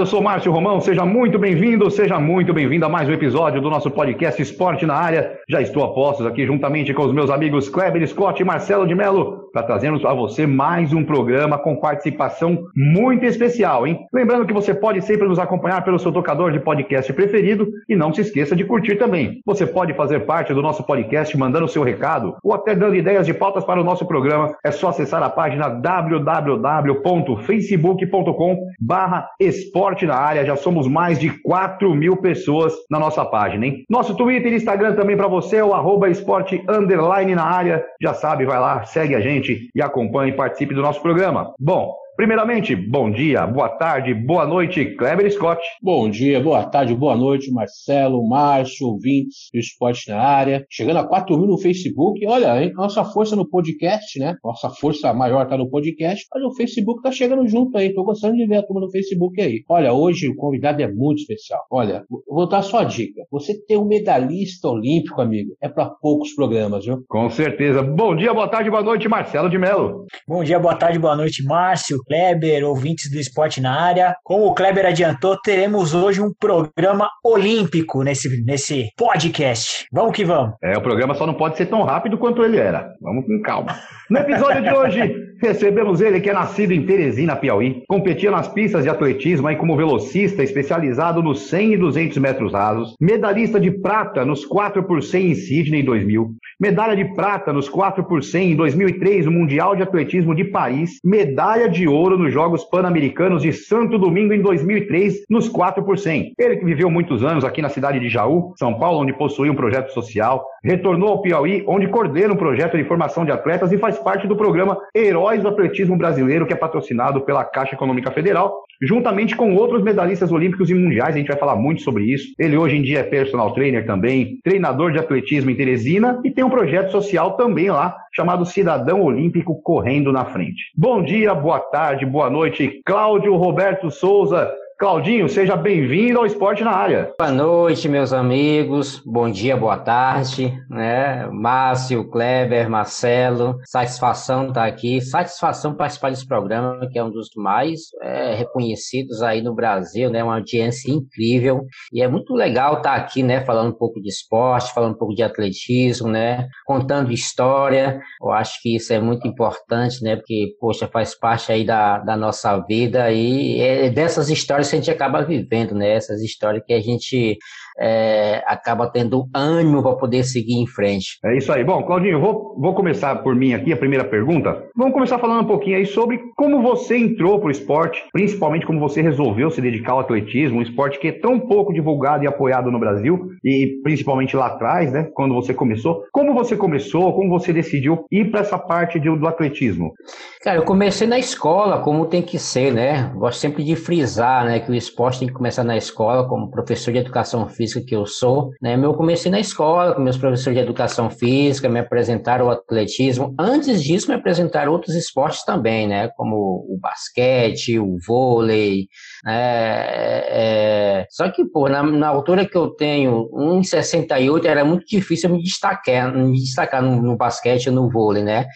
Eu sou Márcio Romão, seja muito bem-vindo, seja muito bem-vindo a mais um episódio do nosso podcast Esporte na Área. Já estou a postos aqui juntamente com os meus amigos Kleber Scott e Marcelo de Mello para trazermos a você mais um programa com participação muito especial, hein? Lembrando que você pode sempre nos acompanhar pelo seu tocador de podcast preferido e não se esqueça de curtir também. Você pode fazer parte do nosso podcast mandando seu recado ou até dando ideias de pautas para o nosso programa. É só acessar a página www.facebook.com barra esporte na área, já somos mais de 4 mil pessoas na nossa página, hein? Nosso Twitter e Instagram também para você é o arroba esporte na área. Já sabe, vai lá, segue a gente e acompanhe e participe do nosso programa. Bom, Primeiramente, bom dia, boa tarde, boa noite, Kleber Scott. Bom dia, boa tarde, boa noite, Marcelo, Márcio, ouvintes do Esporte na área. Chegando a 4 mil no Facebook. Olha, hein, nossa força no podcast, né? Nossa força maior tá no podcast. Olha, o Facebook tá chegando junto aí. Tô gostando de ver a turma no Facebook aí. Olha, hoje o convidado é muito especial. Olha, vou dar só a dica. Você ter um medalhista olímpico, amigo, é para poucos programas, viu? Com certeza. Bom dia, boa tarde, boa noite, Marcelo de Mello. Bom dia, boa tarde, boa noite, Márcio. Kleber, ouvintes do esporte na área. Como o Kleber adiantou, teremos hoje um programa olímpico nesse, nesse podcast. Vamos que vamos. É, o programa só não pode ser tão rápido quanto ele era. Vamos com calma. No episódio de hoje, recebemos ele que é nascido em Teresina, Piauí, competia nas pistas de atletismo aí como velocista especializado nos 100 e 200 metros rasos, medalhista de prata nos 4 por 100 em Sydney em 2000, medalha de prata nos 4 por 100 em 2003 no Mundial de Atletismo de Paris, medalha de ouro nos Jogos Pan-Americanos de Santo Domingo em 2003 nos 4 por 100. Ele que viveu muitos anos aqui na cidade de Jaú, São Paulo, onde possuía um projeto social, retornou ao Piauí, onde coordena um projeto de formação de atletas e faz parte do programa Heróis do Atletismo Brasileiro, que é patrocinado pela Caixa Econômica Federal, juntamente com outros medalhistas olímpicos e mundiais. A gente vai falar muito sobre isso. Ele hoje em dia é personal trainer também, treinador de atletismo em Teresina e tem um projeto social também lá chamado Cidadão Olímpico Correndo na Frente. Bom dia, boa tarde, boa noite, Cláudio Roberto Souza. Claudinho, seja bem-vindo ao Esporte na Área. Boa noite, meus amigos. Bom dia, boa tarde, né? Márcio, Kleber, Marcelo, satisfação estar aqui, satisfação participar desse programa, que é um dos mais é, reconhecidos aí no Brasil, né? Uma audiência incrível e é muito legal estar aqui, né? Falando um pouco de esporte, falando um pouco de atletismo, né? Contando história. Eu acho que isso é muito importante, né? Porque, poxa, faz parte aí da, da nossa vida e é dessas histórias a gente acaba vivendo, né? Essas histórias que a gente é, acaba tendo ânimo para poder seguir em frente. É isso aí. Bom, Claudinho, vou, vou começar por mim aqui, a primeira pergunta. Vamos começar falando um pouquinho aí sobre como você entrou para o esporte, principalmente como você resolveu se dedicar ao atletismo, um esporte que é tão pouco divulgado e apoiado no Brasil, e principalmente lá atrás, né, quando você começou. Como você começou, como você decidiu ir para essa parte de, do atletismo? Cara, eu comecei na escola, como tem que ser, né? Gosto sempre de frisar, né, que o esporte tem que começar na escola, como professor de educação física que eu sou, né? Eu comecei na escola, com meus professores de educação física, me apresentaram o atletismo. Antes disso, me apresentaram outros esportes também, né? Como o basquete, o vôlei, é, é... Só que, pô, na, na, altura que eu tenho, 1,68, era muito difícil me destacar, me destacar no, no basquete no vôlei, né?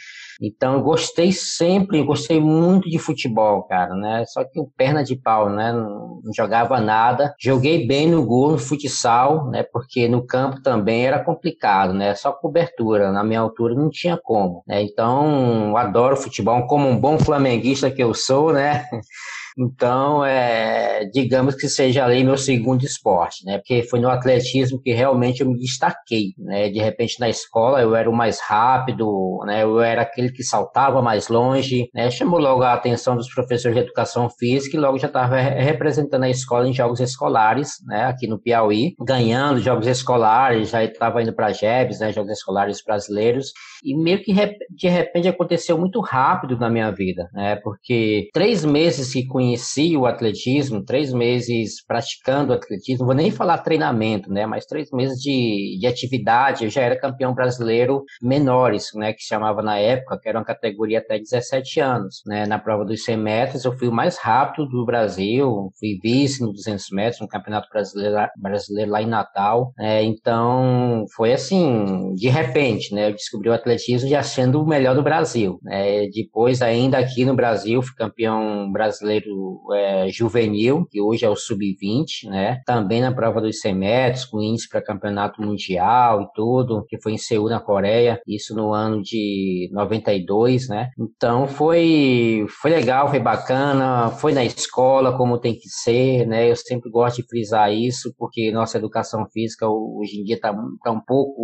Então, eu gostei sempre, gostei muito de futebol, cara, né? Só que o perna de pau, né? Não, não jogava nada. Joguei bem no gol, no futsal, né? Porque no campo também era complicado, né? Só cobertura. Na minha altura não tinha como, né? Então, adoro futebol. Como um bom flamenguista que eu sou, né? Então, é, digamos que seja ali meu segundo esporte, né? Porque foi no atletismo que realmente eu me destaquei, né? De repente na escola eu era o mais rápido, né? Eu era aquele que saltava mais longe, né? Chamou logo a atenção dos professores de educação física e logo já estava representando a escola em jogos escolares, né? Aqui no Piauí, ganhando jogos escolares, já estava indo para JEBs, né? Jogos escolares brasileiros e meio que de repente aconteceu muito rápido na minha vida, né? Porque três meses que conheci o atletismo, três meses praticando atletismo, vou nem falar treinamento, né? Mas três meses de, de atividade, eu já era campeão brasileiro menores, né? Que chamava na época, que era uma categoria até 17 anos, né? Na prova dos 100 metros, eu fui o mais rápido do Brasil, fui vice no 200 metros, no Campeonato Brasileiro, brasileiro lá em Natal, né? Então, foi assim, de repente, né? Eu descobri o atletismo já sendo o melhor do Brasil, né? Depois, ainda aqui no Brasil, fui campeão brasileiro é, juvenil, que hoje é o sub-20, né? Também na prova dos 100 metros, com índice para campeonato mundial e tudo, que foi em Seul, na Coreia, isso no ano de 92, né? Então foi, foi legal, foi bacana, foi na escola como tem que ser, né? Eu sempre gosto de frisar isso, porque nossa educação física hoje em dia está tá um pouco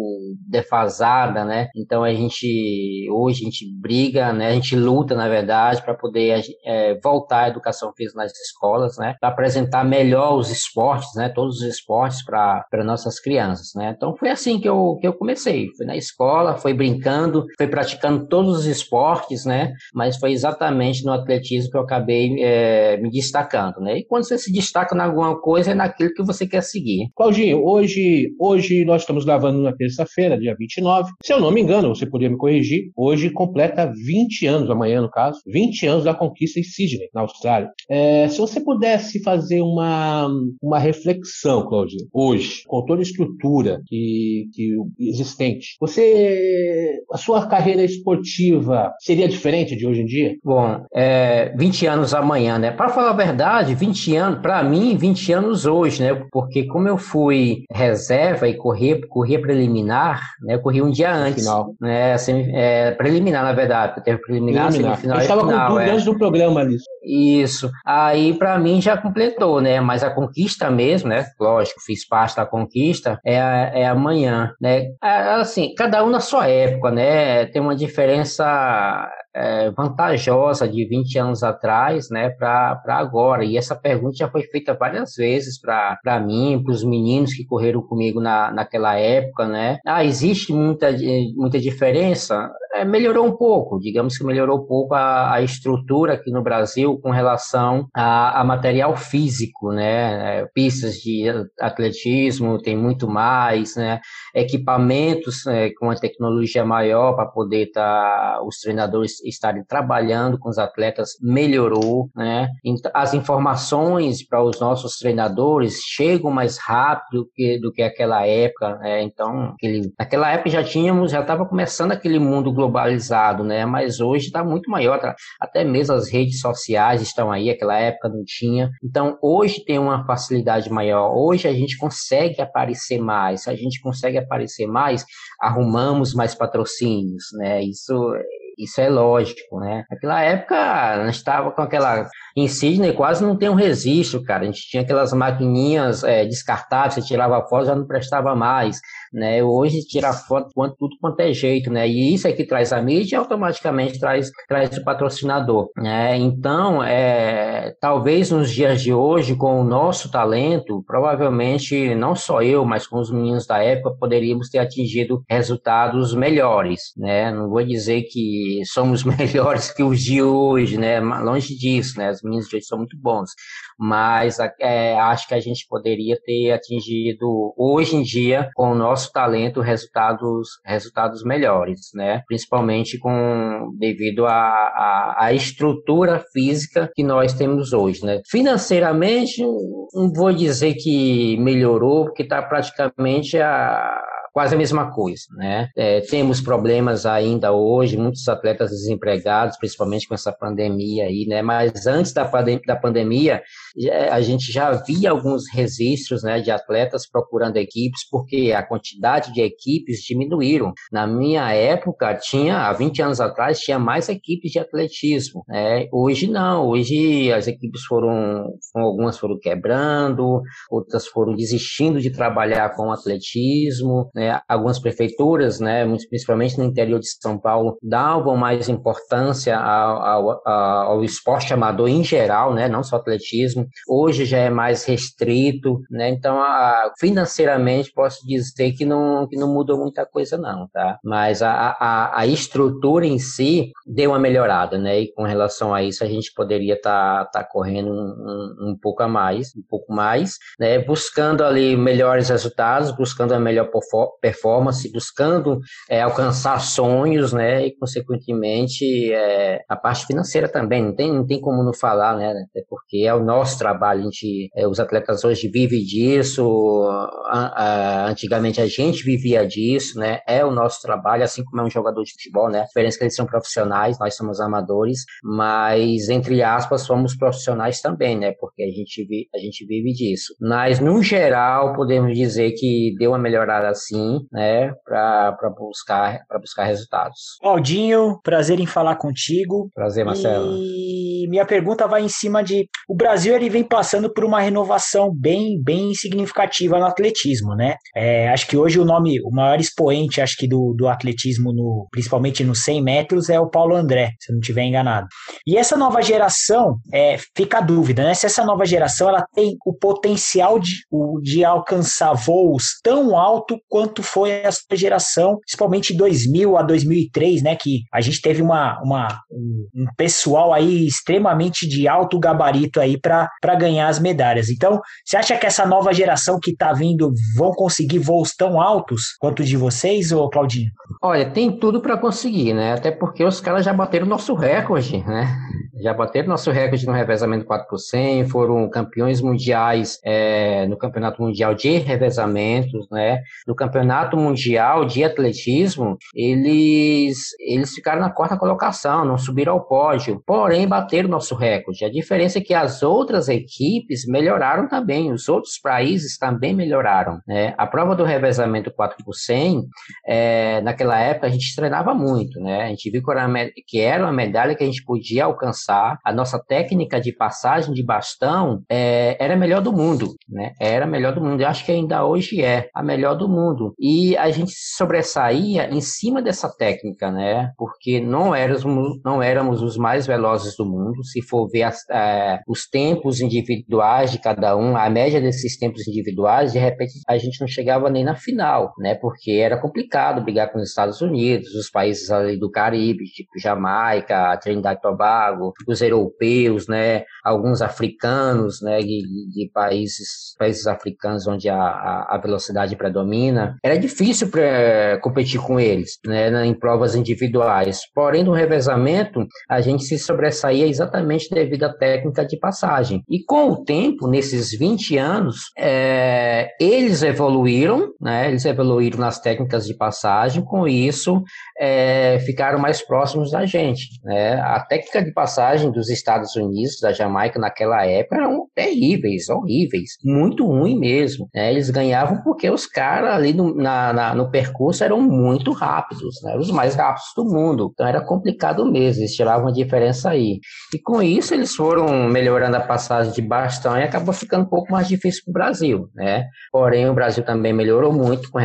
defasada, né? Então a gente, hoje a gente briga, né? A gente luta, na verdade, para poder é, voltar à educação física nas escolas, né? Para apresentar melhor os esportes, né? Todos os esportes para nossas crianças, né? Então foi assim que eu, que eu comecei. Foi na escola, foi brincando, foi praticando todos os esportes, né? Mas foi exatamente no atletismo que eu acabei é, me destacando, né? E quando você se destaca em alguma coisa, é naquilo que você quer seguir. Claudinho, hoje, hoje nós estamos gravando na terça-feira, dia 29. Se eu não me engano, você poderia me corrigir, hoje completa 20 anos, amanhã no caso, 20 anos da conquista em Sydney, na Austrália. É, se você pudesse fazer uma, uma reflexão, Claudinho, hoje, com toda a estrutura que, que existente, você, a sua carreira esportiva seria diferente de hoje em dia? Bom, é, 20 anos amanhã, né? Para falar a verdade, 20 anos, para mim, 20 anos hoje, né? Porque como eu fui reserva e corri, corria preliminar, né? Eu corri um dia antes. Final. Né? Assim, é, preliminar, na verdade, teve preliminar, preliminar. semifinal. Eu estava com tudo é. antes do programa ali. Isso. Aí para mim já completou, né? Mas a conquista mesmo, né? Lógico, fiz parte da conquista, é, é amanhã, né? É, assim, cada um na sua época, né? Tem uma diferença é, vantajosa de 20 anos atrás, né, para agora. E essa pergunta já foi feita várias vezes para mim, para os meninos que correram comigo na, naquela época, né? Ah, existe muita, muita diferença? É, melhorou um pouco, digamos que melhorou um pouco a, a estrutura aqui no Brasil com relação a, a material físico, né? É, pistas de atletismo tem muito mais, né? Equipamentos é, com a tecnologia maior para poder estar tá, os treinadores estarem trabalhando com os atletas melhorou, né? As informações para os nossos treinadores chegam mais rápido que, do que aquela época, né? Então, aquele, naquela época já tínhamos, já estava começando aquele mundo globalizado, né? Mas hoje está muito maior, tá? até mesmo as redes sociais estão aí, aquela época não tinha. Então, hoje tem uma facilidade maior. Hoje a gente consegue aparecer mais. A gente consegue aparecer mais, arrumamos mais patrocínios, né? Isso isso é lógico, né? Naquela época, a gente estava com aquela. Em Sydney quase não tem um registro, cara. A gente tinha aquelas maquininhas é, descartáveis, você tirava foto já não prestava mais né? Hoje tira foto quanto tudo quanto é jeito, né? E isso é que traz a mídia e automaticamente traz, traz o patrocinador, né? Então, é, talvez nos dias de hoje, com o nosso talento, provavelmente não só eu, mas com os meninos da época, poderíamos ter atingido resultados melhores, né? Não vou dizer que somos melhores que os de hoje, né? Longe disso, né? Os meninos de hoje são muito bons, mas é, acho que a gente poderia ter atingido hoje em dia com o nosso talento resultados resultados melhores, né? Principalmente com devido à, à, estrutura física que nós temos hoje, né? Financeiramente não vou dizer que melhorou porque está praticamente a quase a mesma coisa, né? É, temos problemas ainda hoje, muitos atletas desempregados, principalmente com essa pandemia aí, né? Mas antes da, pandem da pandemia, a gente já via alguns registros né, de atletas procurando equipes, porque a quantidade de equipes diminuíram. Na minha época, tinha, há 20 anos atrás, tinha mais equipes de atletismo. Né? Hoje não, hoje as equipes foram, algumas foram quebrando, outras foram desistindo de trabalhar com atletismo, né? algumas prefeituras, né, principalmente no interior de São Paulo, davam mais importância ao, ao, ao esporte amador em geral, né, não só atletismo. Hoje já é mais restrito, né, então a, financeiramente posso dizer que não, que não mudou muita coisa não, tá? Mas a, a, a estrutura em si deu uma melhorada, né, e com relação a isso a gente poderia estar tá, tá correndo um, um pouco a mais, um pouco mais, né, buscando ali melhores resultados, buscando a melhor performance, buscando é, alcançar sonhos, né, e consequentemente é, a parte financeira também, não tem, não tem como não falar, né, até porque é o nosso trabalho, a gente, é, os atletas hoje vivem disso, a, a, antigamente a gente vivia disso, né, é o nosso trabalho, assim como é um jogador de futebol, né, a diferença é que eles são profissionais, nós somos amadores, mas entre aspas somos profissionais também, né, porque a gente, vi, a gente vive disso. Mas no geral podemos dizer que deu uma melhorada sim, né, para buscar para buscar resultados. Claudinho, prazer em falar contigo. Prazer, Marcelo. E minha pergunta vai em cima de o Brasil ele vem passando por uma renovação bem bem significativa no atletismo, né? É, acho que hoje o nome, o maior expoente, acho que do, do atletismo no principalmente nos 100 metros é o Paulo André, se eu não estiver enganado. E essa nova geração, é, fica a dúvida, né? Se essa nova geração ela tem o potencial de, de alcançar voos tão alto quanto foi essa geração, principalmente 2000 a 2003, né, que a gente teve uma, uma um, pessoal aí extremamente de alto gabarito aí para ganhar as medalhas. Então, você acha que essa nova geração que está vindo vão conseguir voos tão altos quanto de vocês, ou Claudinho? Olha, tem tudo para conseguir, né? Até porque os caras já bateram nosso recorde, né? já bateram nosso recorde no revezamento 4 por 100, foram campeões mundiais é, no Campeonato Mundial de Revezamentos, né? No Campeonato Mundial de Atletismo, eles, eles ficaram na quarta colocação, não subiram ao pódio, porém bateram nosso recorde. A diferença é que as outras equipes melhoraram também, os outros países também melhoraram, né? A prova do revezamento 4 por 100, é, naquela época a gente treinava muito, né? A gente viu que era uma medalha que a gente podia alcançar a nossa técnica de passagem de bastão é, era a melhor do mundo, né? Era a melhor do mundo. Acho que ainda hoje é a melhor do mundo. E a gente sobressaía em cima dessa técnica, né? Porque não éramos, não éramos os mais velozes do mundo. Se for ver as, é, os tempos individuais de cada um, a média desses tempos individuais, de repente a gente não chegava nem na final, né? Porque era complicado brigar com os Estados Unidos, os países ali do Caribe, tipo Jamaica, Trinidad e Tobago, os europeus, né, alguns africanos, né, de, de países, países africanos onde a, a, velocidade predomina, era difícil pra, competir com eles, né, em provas individuais. Porém, no revezamento, a gente se sobressaía exatamente devido à técnica de passagem. E com o tempo, nesses 20 anos, é, eles evoluíram, né, eles evoluíram nas técnicas de passagem, com isso, é, ficaram mais próximos da gente. Né? A técnica de passagem dos Estados Unidos, da Jamaica, naquela época, eram terríveis, horríveis, muito ruim mesmo. Né? Eles ganhavam porque os caras ali no, na, na, no percurso eram muito rápidos, né? os mais rápidos do mundo. Então era complicado mesmo, eles tiravam a diferença aí. E com isso eles foram melhorando a passagem de bastão e acabou ficando um pouco mais difícil para o Brasil. Né? Porém, o Brasil também melhorou muito com,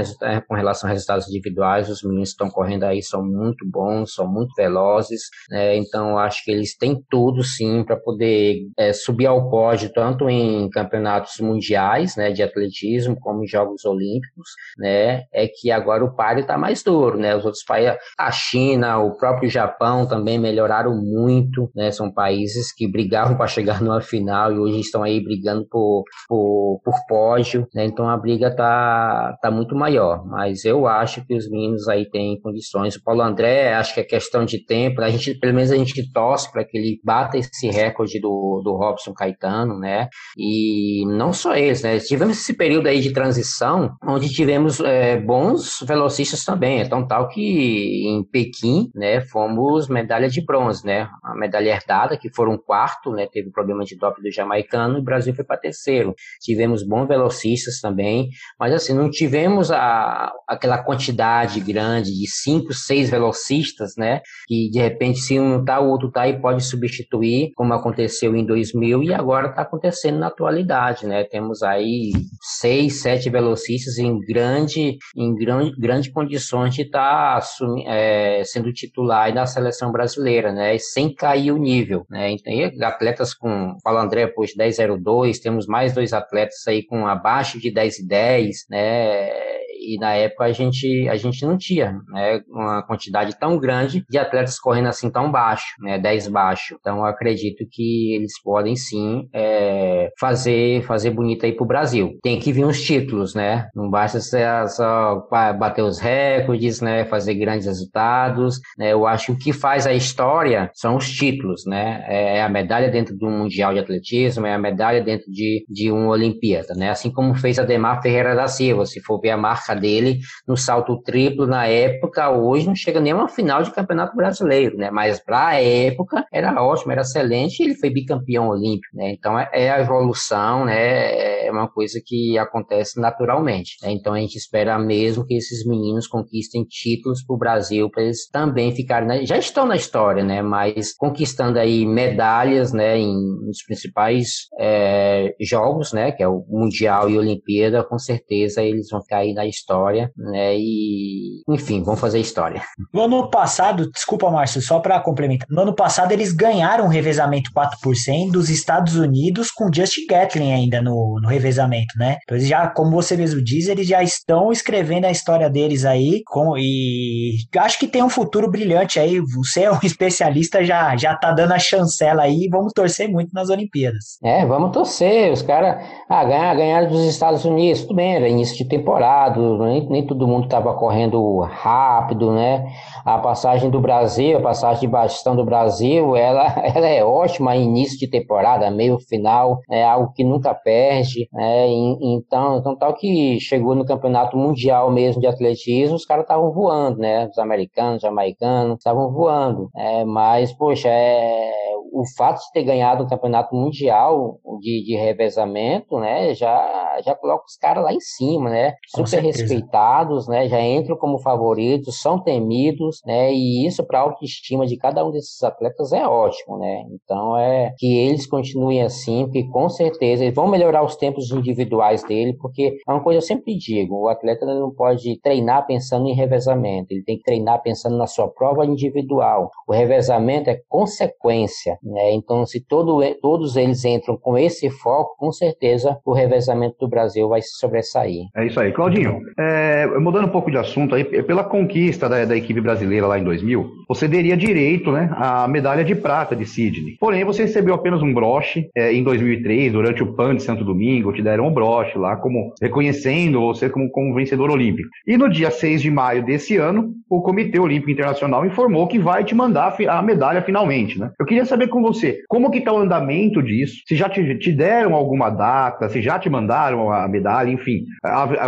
com relação a resultados individuais, os meninos estão correndo aí são muito bons, são muito velozes, né? então acho que eles têm tudo sim para poder é, subir ao pódio tanto em campeonatos mundiais, né, de atletismo, como em Jogos Olímpicos, né? É que agora o páreo está mais duro, né? Os outros países, a China, o próprio Japão também melhoraram muito, né? São países que brigavam para chegar numa final e hoje estão aí brigando por, por, por pódio, né? Então a briga tá, tá muito maior, mas eu acho que os meninos aí têm condições o Paulo André, acho que é questão de tempo. A gente, pelo menos a gente torce para que ele bata esse recorde do, do Robson Caetano, né? E não só só eles, né? Tivemos esse período aí de transição, onde tivemos é, bons velocistas também, então tal que em Pequim, né, fomos medalha de bronze, né? A medalha herdada, que foram um quarto, né? Teve problema de doping do jamaicano e o Brasil foi para terceiro. Tivemos bons velocistas também, mas assim, não tivemos a, aquela quantidade grande de cinco, seis velocistas, né? Que de repente, se um tá, o outro tá e pode substituir, como aconteceu em 2000 e agora está acontecendo na atualidade, né? Temos aí seis, sete velocistas em grande, em grande, grande condições de estar tá, é, sendo titular na seleção brasileira, né? sem cair o nível, né? Então, atletas com, fala André, pois 10,02, temos mais dois atletas aí com abaixo de 10 e 10, né? E na época a gente, a gente não tinha né, uma quantidade tão grande de atletas correndo assim tão baixo, né, 10 baixo. Então eu acredito que eles podem sim é, fazer, fazer bonito aí pro Brasil. Tem que vir uns títulos, né? Não basta só bater os recordes, né? Fazer grandes resultados. Né? Eu acho que o que faz a história são os títulos, né? É, é a medalha dentro de um Mundial de Atletismo, é a medalha dentro de, de uma Olimpíada, né? Assim como fez a Demar Ferreira da Silva, se for ver a marca dele no salto triplo na época, hoje não chega nem a uma final de campeonato brasileiro, né? Mas para a época era ótimo, era excelente ele foi bicampeão olímpico, né? Então é, é a evolução, né? É uma coisa que acontece naturalmente. Né? Então a gente espera mesmo que esses meninos conquistem títulos para o Brasil, para eles também ficarem, já estão na história, né? Mas conquistando aí medalhas, né? Em, nos principais é, jogos, né? Que é o Mundial e Olimpíada, com certeza eles vão ficar aí na história história, né? E, enfim, vamos fazer história. No ano passado, desculpa, Márcio, só para complementar. No ano passado, eles ganharam o revezamento 4% dos Estados Unidos com Justin Gatlin ainda no, no revezamento, né? Então, eles já, como você mesmo diz, eles já estão escrevendo a história deles aí com, e acho que tem um futuro brilhante aí. Você é um especialista, já, já tá dando a chancela aí. Vamos torcer muito nas Olimpíadas. É, vamos torcer. Os caras, ah, ganhar, ganhar dos Estados Unidos, tudo bem, era início de temporada, nem, nem todo mundo estava correndo rápido, né? A passagem do Brasil, a passagem de bastão do Brasil, ela, ela é ótima início de temporada, meio final, é algo que nunca perde, né? E, então, então, tal que chegou no campeonato mundial mesmo de atletismo, os caras estavam voando, né? Os americanos, os jamaicanos, estavam voando, é, mas, poxa, é, o fato de ter ganhado o campeonato mundial de, de revezamento, né? Já, já coloca os caras lá em cima, né? Super respeitados, né? Já entram como favoritos, são temidos, né? E isso para a autoestima de cada um desses atletas é ótimo, né? Então é que eles continuem assim, porque com certeza eles vão melhorar os tempos individuais dele, porque é uma coisa que eu sempre digo, o atleta não pode treinar pensando em revezamento, ele tem que treinar pensando na sua prova individual. O revezamento é consequência, né? Então se todo, todos eles entram com esse foco, com certeza o revezamento do Brasil vai se sobressair. É isso aí, Claudinho. É, mudando um pouco de assunto aí, pela conquista da, da, equipe brasileira lá em 2000, você teria direito né, à medalha de prata de Sydney. Porém, você recebeu apenas um broche é, em 2003, durante o PAN de Santo Domingo, te deram um broche lá, como reconhecendo você como, como vencedor olímpico. E no dia 6 de maio desse ano, o Comitê Olímpico Internacional informou que vai te mandar a medalha finalmente. Né? Eu queria saber com você, como que está o andamento disso? Se já te, te deram alguma data, se já te mandaram a medalha, enfim,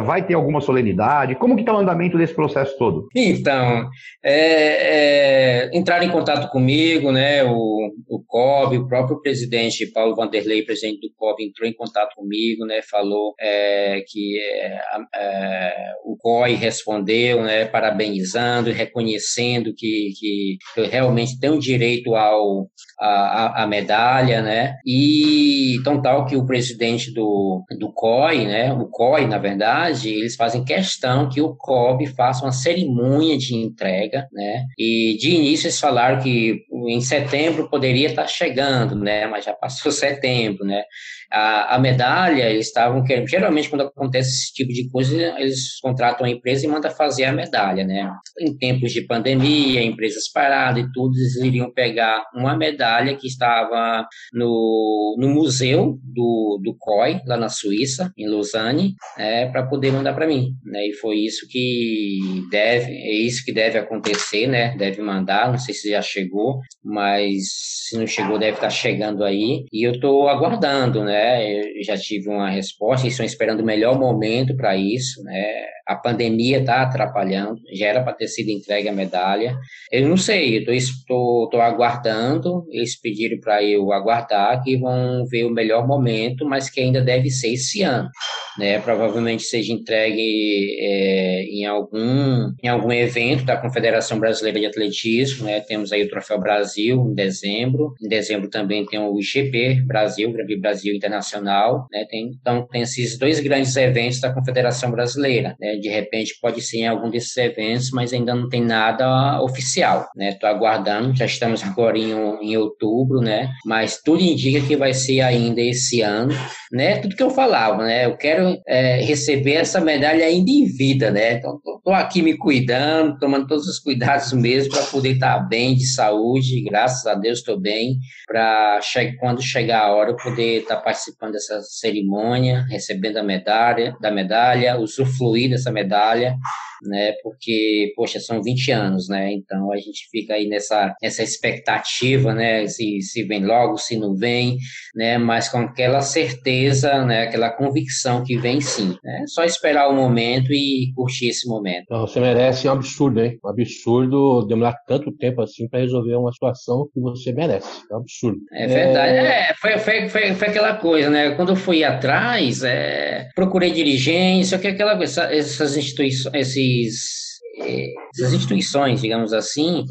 vai ter alguma solenidade? Como que está o andamento desse processo todo? Então, é, é, entraram em contato comigo, né, o, o COB, o próprio presidente Paulo Vanderlei, presidente do COB, entrou em contato comigo, né, falou é, que é, é, o COI respondeu, né, parabenizando, reconhecendo que, que, realmente tem o direito ao, a, a, medalha, né, e tão tal que o presidente do, do COI, né, o COI, na verdade, eles fazem questão que o COB faça uma cerimônia de entrega, né? E de início eles falaram que em setembro poderia estar chegando, né? Mas já passou setembro, né? A, a medalha, eles estavam querendo. Geralmente, quando acontece esse tipo de coisa, eles contratam a empresa e mandam fazer a medalha, né? Em tempos de pandemia, empresas paradas e tudo, eles iriam pegar uma medalha que estava no, no museu do, do COI, lá na Suíça, em Lausanne, né, para poder mandar para mim, né? E foi isso que deve, é isso que deve acontecer, né? Deve mandar, não sei se já chegou, Mas se não chegou, deve estar chegando aí. E eu estou aguardando, né? Eu já tive uma resposta, e estão esperando o melhor momento para isso, né? A pandemia está atrapalhando, já era para ter sido entregue a medalha. Eu não sei, eu estou aguardando, eles pediram para eu aguardar que vão ver o melhor momento, mas que ainda deve ser esse ano. Né? Provavelmente seja entregue é, em, algum, em algum evento da Confederação Brasileira de Atletismo. Né? Temos aí o Troféu Brasil em dezembro. Em dezembro também tem o IGP Brasil, Grande Brasil Internacional. Né? Tem, então, tem esses dois grandes eventos da Confederação Brasileira. Né? De repente pode ser em algum desses eventos, mas ainda não tem nada oficial. Né? aguardando, já estamos agora em, em outubro, né? mas tudo indica que vai ser ainda esse ano. Né? Tudo que eu falava, né? eu quero é, receber essa medalha ainda em vida. Né? Então, estou aqui me cuidando, tomando todos os cuidados mesmo para poder estar tá bem de saúde, graças a Deus estou bem, para che quando chegar a hora eu poder estar tá participando dessa cerimônia, recebendo a medalha, da medalha, usufruir dessa essa medalha, né? Porque, poxa, são 20 anos, né? Então a gente fica aí nessa, nessa expectativa, né? Se, se vem logo, se não vem, né? Mas com aquela certeza, né? Aquela convicção que vem sim. Né? Só esperar o momento e curtir esse momento. Não, você merece um absurdo, hein? Um absurdo demorar tanto tempo assim para resolver uma situação que você merece. É um absurdo. É verdade. É, é foi, foi, foi, foi, aquela coisa, né? Quando eu fui atrás, é, procurei dirigência, que aquela essa, essas instituições, esses essas instituições, digamos assim,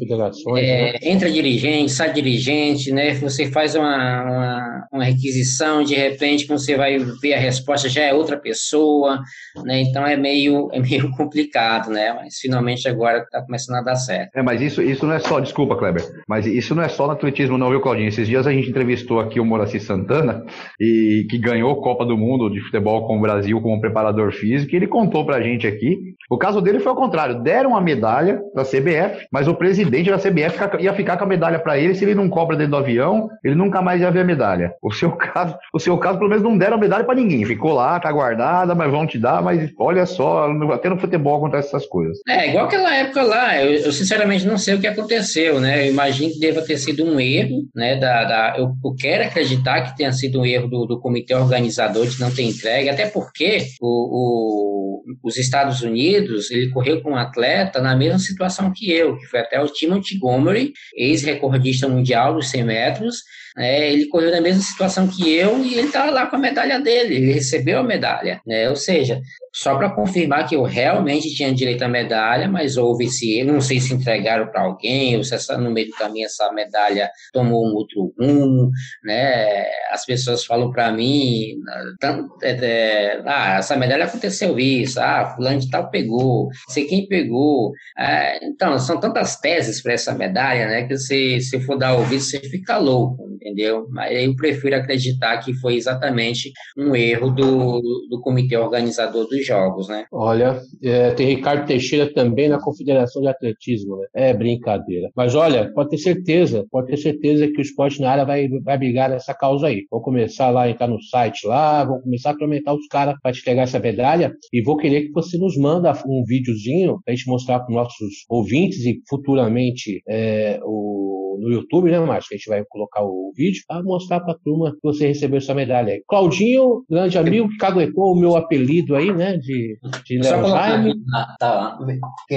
é, né? entra dirigente, sai dirigente, né? Você faz uma, uma, uma, requisição, de repente, quando você vai ver a resposta, já é outra pessoa, né? Então é meio, é meio complicado, né? Mas finalmente agora está começando a dar certo. É, mas isso, isso não é só, desculpa, Kleber, mas isso não é só no atletismo, não, viu, Claudinho? Esses dias a gente entrevistou aqui o Moraci Santana, e que ganhou Copa do Mundo de futebol com o Brasil como preparador físico, e ele contou pra gente aqui. O caso dele foi ao contrário, deram a medalha da CBF, mas o presidente da CBF ia ficar com a medalha para ele, se ele não cobra dentro do avião, ele nunca mais ia ver a medalha. O seu caso, o seu caso pelo menos não deram a medalha para ninguém, ficou lá, tá guardada, mas vão te dar, mas olha só, até no futebol acontece essas coisas. É, igual aquela época lá, eu, eu sinceramente não sei o que aconteceu, né? Eu imagino que deva ter sido um erro, né? Da, da eu, eu quero acreditar que tenha sido um erro do, do comitê organizador de não ter entregue, até porque o, o, os Estados Unidos, ele correu com um atleta na mesma situação que eu, que foi até o Timothy Montgomery, ex-recordista mundial dos 100 metros, é, ele correu na mesma situação que eu e ele estava lá com a medalha dele, ele recebeu a medalha, né? Ou seja, só para confirmar que eu realmente tinha direito à medalha, mas houve esse, não sei se entregaram para alguém ou se essa, no meio do caminho essa medalha tomou um outro rumo, né? As pessoas falam para mim, é, é, ah, essa medalha aconteceu isso, ah, fulano de tal pegou, sei quem pegou, é, então são tantas teses para essa medalha, né? Que se se for dar ouvido você fica louco, entendeu? Mas eu prefiro acreditar que foi exatamente um erro do, do comitê organizador dos jogos, né? Olha, é, tem Ricardo Teixeira também na Confederação de Atletismo, né? É brincadeira. Mas olha, pode ter certeza, pode ter certeza que o esporte na área vai, vai brigar nessa causa aí. Vou começar lá, entrar no site lá, vou começar a comentar os caras para te pegar essa medalha e vou querer que você nos manda um videozinho para a gente mostrar para os nossos ouvintes e futuramente é, o, no YouTube, né, Márcio? Que a gente vai colocar o vídeo para mostrar para a turma que você recebeu essa medalha aí. Claudinho, grande amigo, que caguetou o meu apelido aí, né? De, de Jaime. Ah, tá.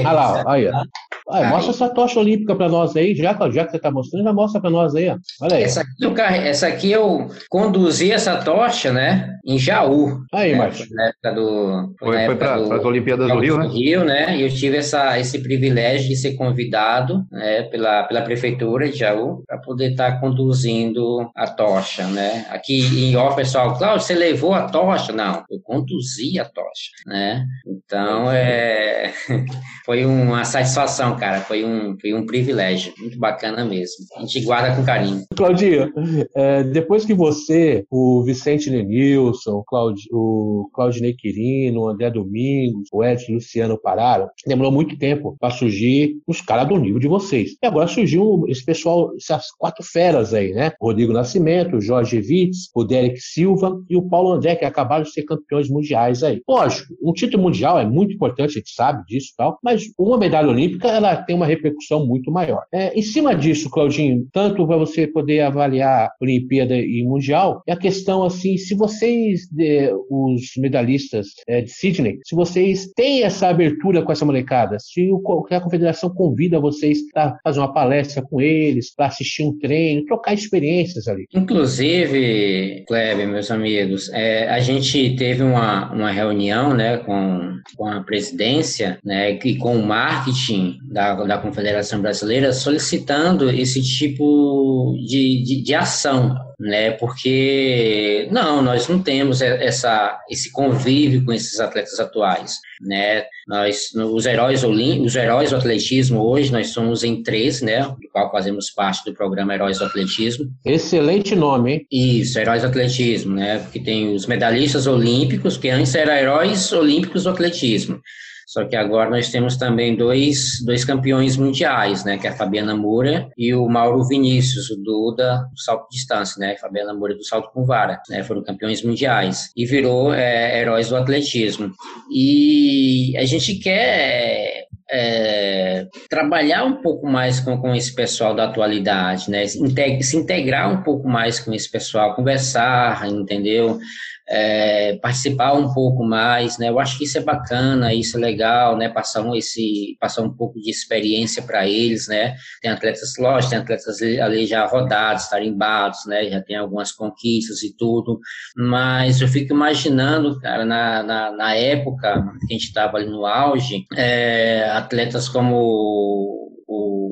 Ah lá, aí, ó. Ah, mostra essa tocha olímpica para nós aí, já, já que você está mostrando, já mostra para nós aí, ó. Olha aí. Essa aqui, eu, essa aqui eu conduzi essa tocha, né, em Jaú. Aí, né, Márcio. Na época do... Foi, foi para as Olimpíadas do Rio, né? Rio, né, e eu tive essa, esse privilégio de ser convidado, né, pela, pela prefeitura de para poder estar tá conduzindo a tocha, né. Aqui em off, pessoal, Cláudio, você levou a tocha? Não, eu conduzi a tocha, né. Então, é... foi uma satisfação, cara. Foi um, foi um privilégio. Muito bacana mesmo. A gente guarda com carinho. Claudinha, é, depois que você, o Vicente Lenilson, o Claudinei Quirino, o André Domingos, o Edson Luciano pararam, demorou muito tempo para surgir os caras do nível de vocês. E agora surgiu esse pessoal pessoal, essas quatro feras aí, né? Rodrigo Nascimento, o Jorge Witz, o Derek Silva e o Paulo André, que acabaram de ser campeões mundiais aí. Lógico, um título mundial é muito importante, a gente sabe disso e tal, mas uma medalha olímpica, ela tem uma repercussão muito maior. É, em cima disso, Claudinho, tanto para você poder avaliar Olimpíada e Mundial, é a questão assim, se vocês, os medalhistas é, de Sydney, se vocês têm essa abertura com essa molecada, se a confederação convida vocês para fazer uma palestra com eles, para assistir um treino, trocar experiências ali. Inclusive, Kleber, meus amigos, é, a gente teve uma, uma reunião né, com, com a presidência né, e com o marketing da, da Confederação Brasileira solicitando esse tipo de, de, de ação né? Porque não, nós não temos essa esse convívio com esses atletas atuais, né? Nós os heróis os heróis do atletismo hoje nós somos em três, né? Do qual fazemos parte do programa Heróis do Atletismo. Excelente nome, hein? Isso, Heróis do Atletismo, né? Porque tem os medalhistas olímpicos que antes eram Heróis Olímpicos do Atletismo. Só que agora nós temos também dois, dois campeões mundiais, né? Que é a Fabiana Moura e o Mauro Vinícius, o Duda, do salto de distância, né? Fabiana Moura do salto com vara, né? Foram campeões mundiais. E virou é, heróis do atletismo. E a gente quer é, trabalhar um pouco mais com, com esse pessoal da atualidade, né? Se, integrar um pouco mais com esse pessoal, conversar, entendeu? É, participar um pouco mais, né? Eu acho que isso é bacana, isso é legal, né? Passar um, esse, passar um pouco de experiência para eles, né? Tem atletas, lógico, tem atletas ali já rodados, tarimbados, né? Já tem algumas conquistas e tudo, mas eu fico imaginando, cara, na, na, na época que a gente estava ali no auge, é, atletas como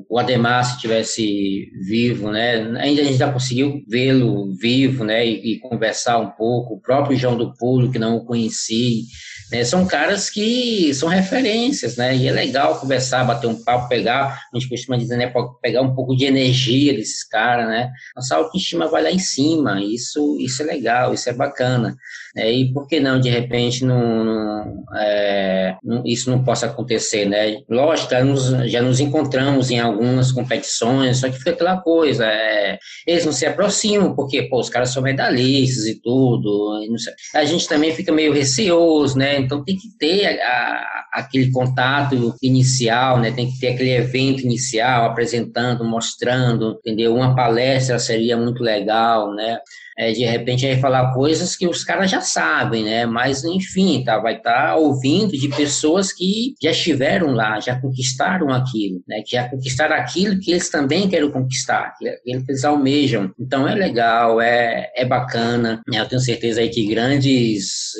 o, Ademar se tivesse vivo, né? Ainda a gente já conseguiu vê-lo vivo, né? E, e, conversar um pouco. O próprio João do Pulo, que não o conheci, né? São caras que são referências, né? E é legal conversar, bater um papo, pegar, a gente costuma dizer, né? Pegar um pouco de energia desses caras, né? Nossa autoestima vai lá em cima. Isso, isso é legal, isso é bacana. É, e por que não, de repente, não, não, é, não, isso não possa acontecer, né? Lógico, já nos, já nos encontramos em algumas competições, só que fica aquela coisa, é, eles não se aproximam, porque, pô, os caras são medalhistas e tudo, e a gente também fica meio receoso, né? Então tem que ter a, a, aquele contato inicial, né? Tem que ter aquele evento inicial, apresentando, mostrando, entendeu? Uma palestra seria muito legal, né? É, de repente aí falar coisas que os caras já sabem, né? Mas enfim, tá, vai estar tá ouvindo de pessoas que já estiveram lá, já conquistaram aquilo, né? Que já conquistaram aquilo que eles também querem conquistar, que eles almejam. Então é legal, é, é bacana. Né? Eu tenho certeza aí que grandes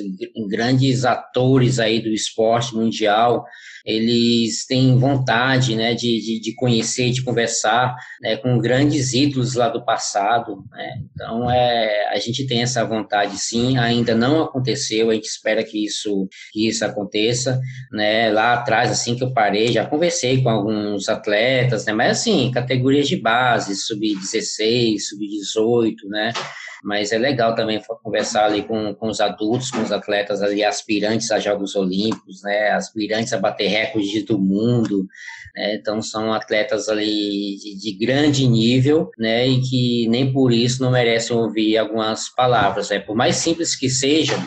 grandes atores aí do esporte mundial eles têm vontade né, de, de, de conhecer, de conversar né, com grandes ídolos lá do passado. Né? Então, é, a gente tem essa vontade sim, ainda não aconteceu, a gente espera que isso, que isso aconteça. Né? Lá atrás, assim que eu parei, já conversei com alguns atletas, né? mas assim, categorias de base, sub-16, sub-18, né? Mas é legal também conversar ali com, com os adultos, com os atletas ali aspirantes a Jogos Olímpicos, né, aspirantes a bater recordes do mundo, né, então são atletas ali de, de, grande nível, né, e que nem por isso não merecem ouvir algumas palavras, né, por mais simples que sejam,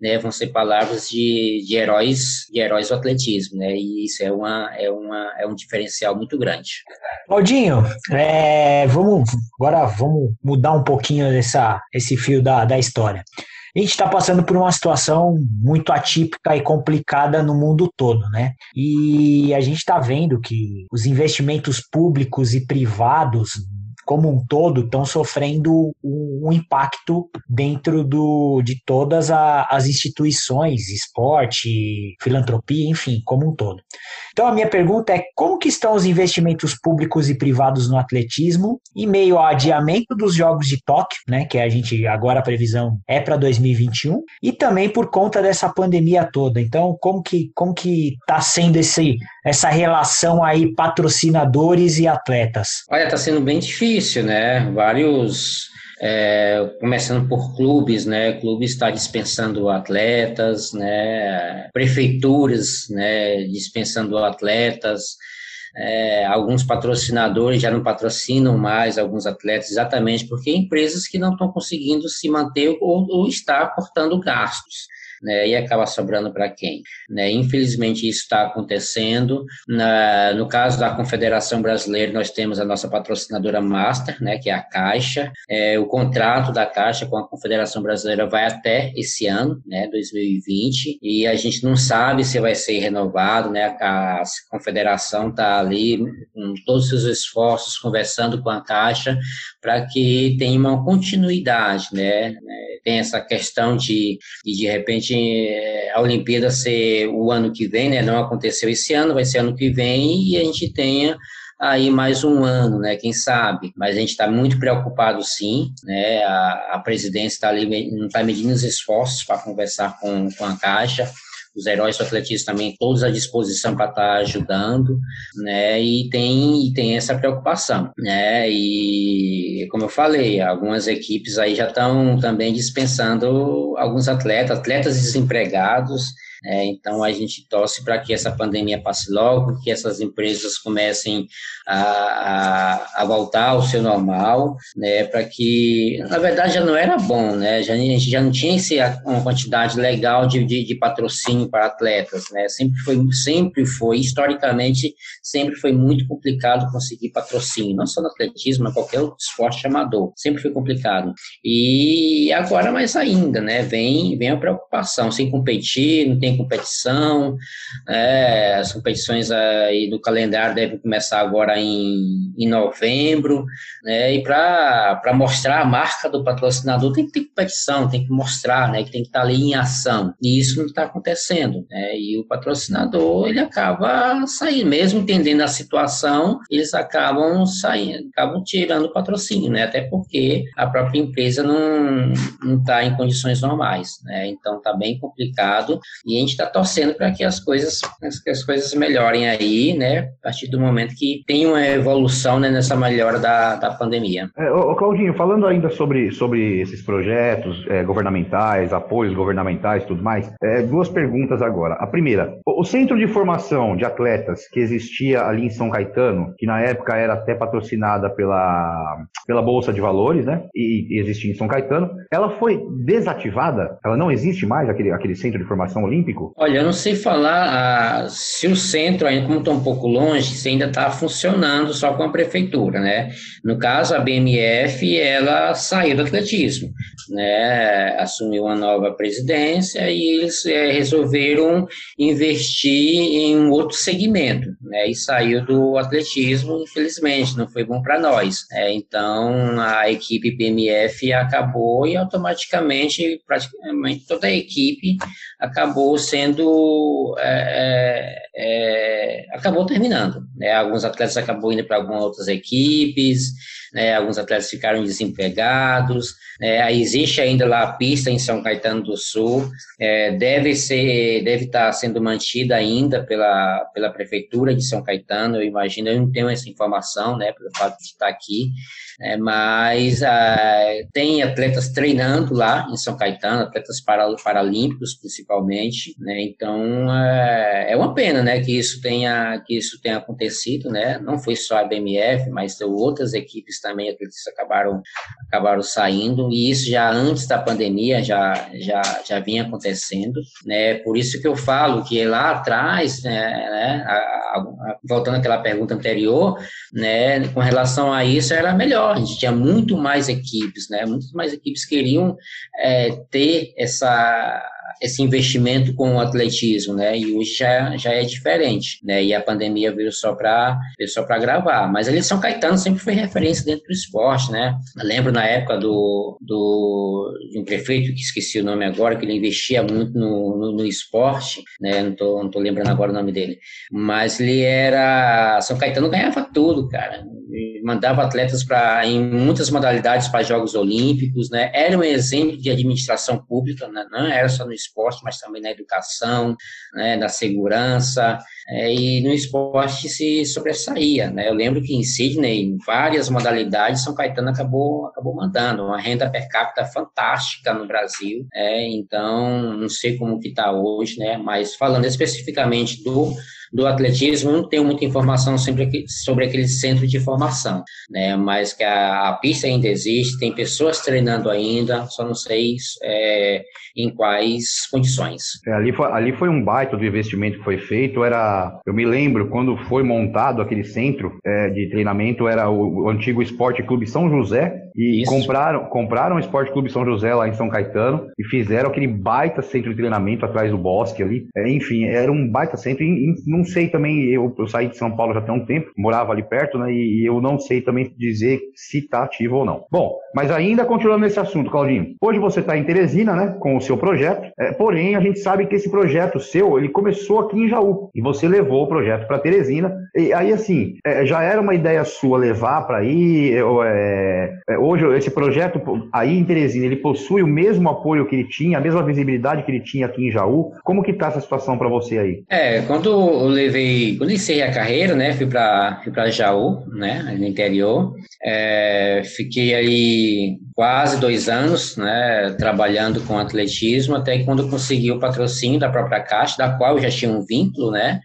né, vão ser palavras de, de heróis de heróis do atletismo, né, e isso é, uma, é, uma, é um diferencial muito grande. Claudinho, é, vamos agora vamos mudar um pouquinho essa, esse fio da, da história. A gente está passando por uma situação muito atípica e complicada no mundo todo, né? E a gente está vendo que os investimentos públicos e privados como um todo estão sofrendo um, impacto dentro do, de todas a, as instituições, esporte, filantropia, enfim, como um todo. Então a minha pergunta é como que estão os investimentos públicos e privados no atletismo em meio ao adiamento dos Jogos de Tóquio, né, que a gente agora a previsão é para 2021, e também por conta dessa pandemia toda. Então como que como que está sendo esse essa relação aí patrocinadores e atletas? Olha, está sendo bem difícil, né? Vários é, começando por clubes, né? Clubes está dispensando atletas, né? Prefeituras, né? Dispensando atletas. é, alguns patrocinadores já não patrocinam mais alguns atletas, exatamente porque empresas que não estão conseguindo se manter ou, ou cortando gastos né, e acaba sobrando para quem? Né? Infelizmente, isso está acontecendo. Na, no caso da Confederação Brasileira, nós temos a nossa patrocinadora Master, né, que é a Caixa. É, o contrato da Caixa com a Confederação Brasileira vai até esse ano, né, 2020, e a gente não sabe se vai ser renovado. Né, a Confederação está ali com todos os esforços, conversando com a Caixa, para que tenha uma continuidade, né? Tem essa questão de, de, de repente, a Olimpíada ser o ano que vem, né? Não aconteceu esse ano, vai ser ano que vem, e a gente tenha aí mais um ano, né? Quem sabe? Mas a gente está muito preocupado, sim, né? A, a presidência está ali, não está medindo os esforços para conversar com, com a Caixa os heróis do atletismo também todos à disposição para estar tá ajudando, né? E tem, e tem essa preocupação, né? E como eu falei, algumas equipes aí já estão também dispensando alguns atletas, atletas desempregados, é, então, a gente torce para que essa pandemia passe logo, que essas empresas comecem a, a, a voltar ao seu normal, né, para que, na verdade, já não era bom, né, já, a gente já não tinha esse, uma quantidade legal de, de, de patrocínio para atletas, né, sempre foi, sempre foi, historicamente, sempre foi muito complicado conseguir patrocínio, não só no atletismo, mas qualquer outro esporte amador, sempre foi complicado. E agora mais ainda, né, vem, vem a preocupação, sem competir, não tem tem competição, é, as competições aí do calendário devem começar agora em, em novembro, né, e para mostrar a marca do patrocinador tem que ter competição, tem que mostrar, né, que tem que estar ali em ação, e isso não está acontecendo, né, e o patrocinador, ele acaba saindo, mesmo entendendo a situação, eles acabam saindo, acabam tirando o patrocínio, né, até porque a própria empresa não está em condições normais, né, então está bem complicado, e gente está torcendo para que as coisas, que as coisas melhorem aí, né? A partir do momento que tem uma evolução né, nessa melhora da, da pandemia. É, ô, Claudinho, falando ainda sobre, sobre esses projetos é, governamentais, apoios governamentais tudo mais, é, duas perguntas agora. A primeira, o, o Centro de Formação de Atletas que existia ali em São Caetano, que na época era até patrocinada pela, pela Bolsa de Valores, né? E, e existia em São Caetano, ela foi desativada? Ela não existe mais, aquele, aquele Centro de Formação Olímpica? Olímpico? Olha, eu não sei falar ah, se o centro, ainda como está um pouco longe, se ainda está funcionando só com a prefeitura, né? No caso, a BMF, ela saiu do atletismo, né? Assumiu uma nova presidência e eles é, resolveram investir em um outro segmento, né? E saiu do atletismo, infelizmente, não foi bom para nós. Né? Então, a equipe BMF acabou e automaticamente, praticamente toda a equipe acabou sendo é, é, é, acabou terminando. Né? Alguns atletas acabou indo para algumas outras equipes, né? alguns atletas ficaram desempregados. Né? Existe ainda lá a pista em São Caetano do Sul, é, deve ser, deve estar tá sendo mantida ainda pela, pela prefeitura de São Caetano. Eu imagino, eu não tenho essa informação, né, pelo fato de estar aqui. É, mas ah, tem atletas treinando lá em São Caetano, atletas paralímpicos principalmente, né? Então é, é uma pena, né, que isso tenha que isso tenha acontecido, né? Não foi só a BMF, mas outras equipes também atletas acabaram acabaram saindo e isso já antes da pandemia já já já vinha acontecendo, né? Por isso que eu falo que lá atrás, né, né a, a, voltando àquela pergunta anterior, né, com relação a isso era melhor a gente tinha muito mais equipes, né? Muitas mais equipes queriam é, ter essa esse investimento com o atletismo, né? E hoje já, já é diferente, né? E a pandemia veio só para só para gravar. Mas ali São Caetano sempre foi referência dentro do esporte, né? Eu lembro na época do, do de um prefeito que esqueci o nome agora, que ele investia muito no, no, no esporte, né? Não tô, não tô lembrando agora o nome dele. Mas ele era São Caetano ganhava tudo, cara. Mandava atletas para em muitas modalidades para Jogos Olímpicos, né? Era um exemplo de administração pública, né? não era só no esporte mas também na educação, né, na segurança, é, e no esporte se sobressaía. Né? Eu lembro que em Sydney, em várias modalidades, São Caetano acabou, acabou mandando uma renda per capita fantástica no Brasil. É, então, não sei como que está hoje, né? mas falando especificamente do do atletismo, não tenho muita informação sempre sobre aquele centro de formação, né? Mas que a, a pista ainda existe, tem pessoas treinando ainda, só não sei é, em quais condições. É, ali, foi, ali foi um baita do investimento que foi feito. Era, eu me lembro quando foi montado aquele centro é, de treinamento, era o, o, antigo Esporte Clube São José e Isso. compraram compraram o Esporte Clube São José lá em São Caetano e fizeram aquele baita centro de treinamento atrás do bosque ali. É, enfim, era um baita centro. E, e, não sei também, eu, eu, saí de São Paulo já tem um tempo, morava ali perto, né? E, e eu não sei também dizer se está ativo ou não. Bom, mas ainda continuando nesse assunto, Claudinho. Hoje você está em Teresina, né? Com o seu projeto. É, porém, a gente sabe que esse projeto seu, ele começou aqui em Jaú. E você levou o projeto para Teresina. E aí, assim, é, já era uma ideia sua levar para aí? É, é, hoje, esse projeto aí em Teresina, ele possui o mesmo apoio que ele tinha, a mesma visibilidade que ele tinha aqui em Jaú? Como que tá essa situação para você aí? É, quando eu levei, quando iniciei a carreira, né? Fui para fui para Jaú, né? No interior. É, fiquei ali quase dois anos, né, trabalhando com atletismo, até quando consegui o patrocínio da própria Caixa, da qual eu já tinha um vínculo, né,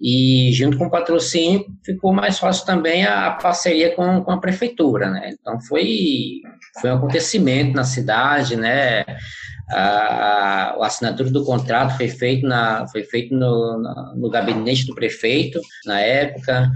e junto com o patrocínio ficou mais fácil também a, a parceria com, com, a prefeitura, né, então foi, foi um acontecimento na cidade, né, a, a, assinatura do contrato foi feito, na, foi feito no, no gabinete do prefeito, na época,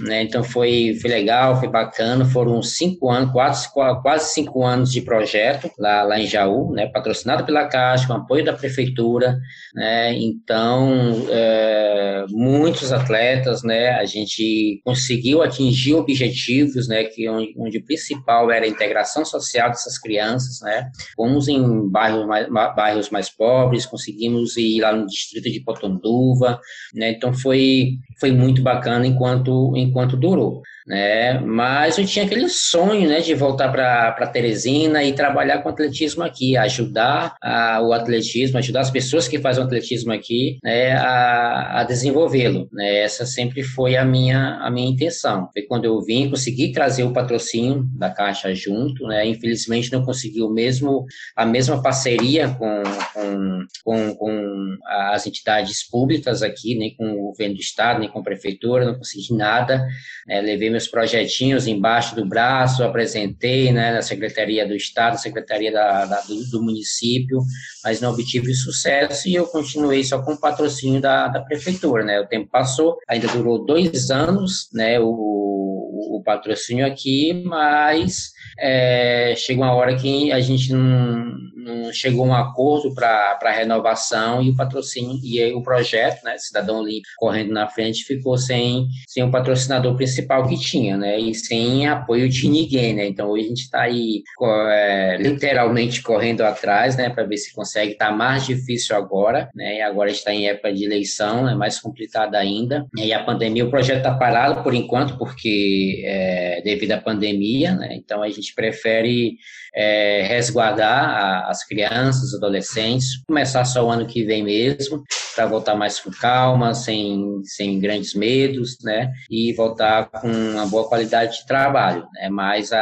né? Então foi, foi legal, foi bacana. Foram cinco anos, quase, quase cinco anos de projeto lá, lá em Jaú, né? patrocinado pela Caixa, com apoio da prefeitura. Né? Então, é, muitos atletas, né? a gente conseguiu atingir objetivos, né? que onde, onde o principal era a integração social dessas crianças. Né? Fomos em bairros mais, bairros mais pobres, conseguimos ir lá no distrito de Potonduva. Né? Então foi, foi muito bacana enquanto enquanto durou né? Mas eu tinha aquele sonho, né, de voltar para Teresina e trabalhar com atletismo aqui, ajudar a, o atletismo, ajudar as pessoas que fazem o atletismo aqui, né, a, a desenvolvê-lo, né? Essa sempre foi a minha a minha intenção. Foi quando eu vim, consegui trazer o patrocínio da Caixa junto, né? Infelizmente não consegui o mesmo a mesma parceria com, com, com, com as entidades públicas aqui, nem com o governo do estado, nem com a prefeitura, não consegui nada. Né? Levei meus projetinhos embaixo do braço, apresentei né, na Secretaria do Estado, Secretaria da, da do, do, município, mas não obtive sucesso e eu continuei só com o patrocínio da, da Prefeitura. Né? O tempo passou, ainda durou dois anos né, o, o patrocínio aqui, mas é, chega uma hora que a gente não, não chegou um acordo para a renovação e o patrocínio, e aí o projeto, né, Cidadão Limpo, correndo na frente, ficou sem, sem o patrocinador principal que tinha, né, e sem apoio de ninguém, né, então hoje a gente está aí é, literalmente correndo atrás, né, para ver se consegue, está mais difícil agora, né, e agora está em época de eleição, é mais complicado ainda, e a pandemia, o projeto está parado por enquanto, porque é, devido à pandemia, né, então a gente prefere é, resguardar a, as crianças, os adolescentes, começar só o ano que vem mesmo, para voltar mais com calma, sem, sem grandes medos, né? E voltar com uma boa qualidade de trabalho, né? Mas a,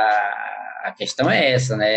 a questão é essa, né?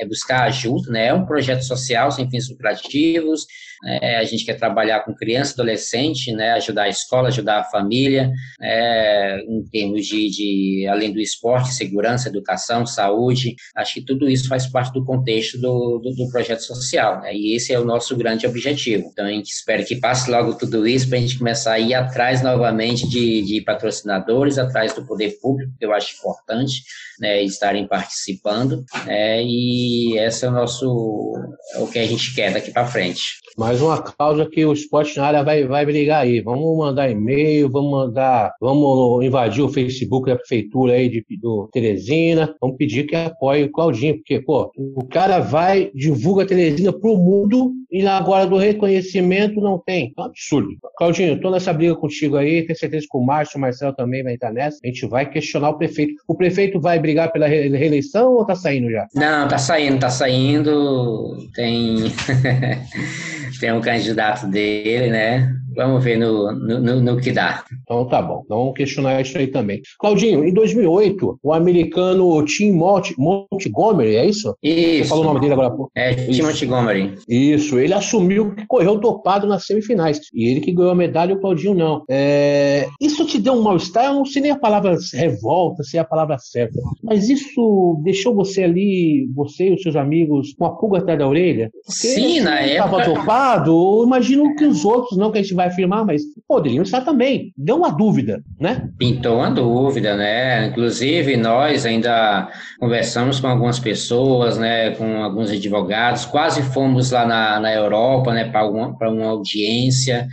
É buscar ajuda, né? É um projeto social sem fins lucrativos, é, a gente quer trabalhar com criança, adolescente, né, ajudar a escola, ajudar a família, é, em termos de, de, além do esporte, segurança, educação, saúde. Acho que tudo isso faz parte do contexto do, do, do projeto social, né, e esse é o nosso grande objetivo. Então, a gente espera que passe logo tudo isso para a gente começar a ir atrás novamente de, de patrocinadores, atrás do poder público, que eu acho importante, né, estarem participando, né, e esse é o nosso, é o que a gente quer daqui para frente. Mais uma causa que o esporte na área vai, vai brigar aí. Vamos mandar e-mail, vamos mandar, vamos invadir o Facebook da prefeitura aí de, do Teresina, vamos pedir que apoie o Claudinho, porque, pô, o cara vai, divulga a Teresina pro mundo e agora do reconhecimento não tem. É um absurdo. Claudinho, tô nessa briga contigo aí, tenho certeza que o Márcio, o Marcelo também vai estar nessa. A gente vai questionar o prefeito. O prefeito vai brigar pela reeleição ou tá saindo já? Não, tá saindo, tá saindo. Tem. tem um candidato dele, né? Vamos ver no, no, no, que dá. Então tá bom, então vamos questionar isso aí também. Claudinho, em 2008, o americano Tim Mont Montgomery, é isso? Isso. Você falou o nome dele agora? É, Tim Montgomery. Isso, ele assumiu que correu dopado nas semifinais. E ele que ganhou a medalha, o Claudinho não. É... Isso te deu um mal-estar? Eu não sei nem a palavra revolta, se é a palavra certa. Mas isso deixou você ali, você e os seus amigos, com a pulga atrás da orelha? Porque Sim, na época. Estava dopado, imagino que os outros, não que a gente vai afirmar, mas poderiam estar também. Deu uma dúvida, né? Pintou uma dúvida, né? Inclusive, nós ainda conversamos com algumas pessoas, né? Com alguns advogados, quase fomos lá na, na Europa, né? Para uma, audiência.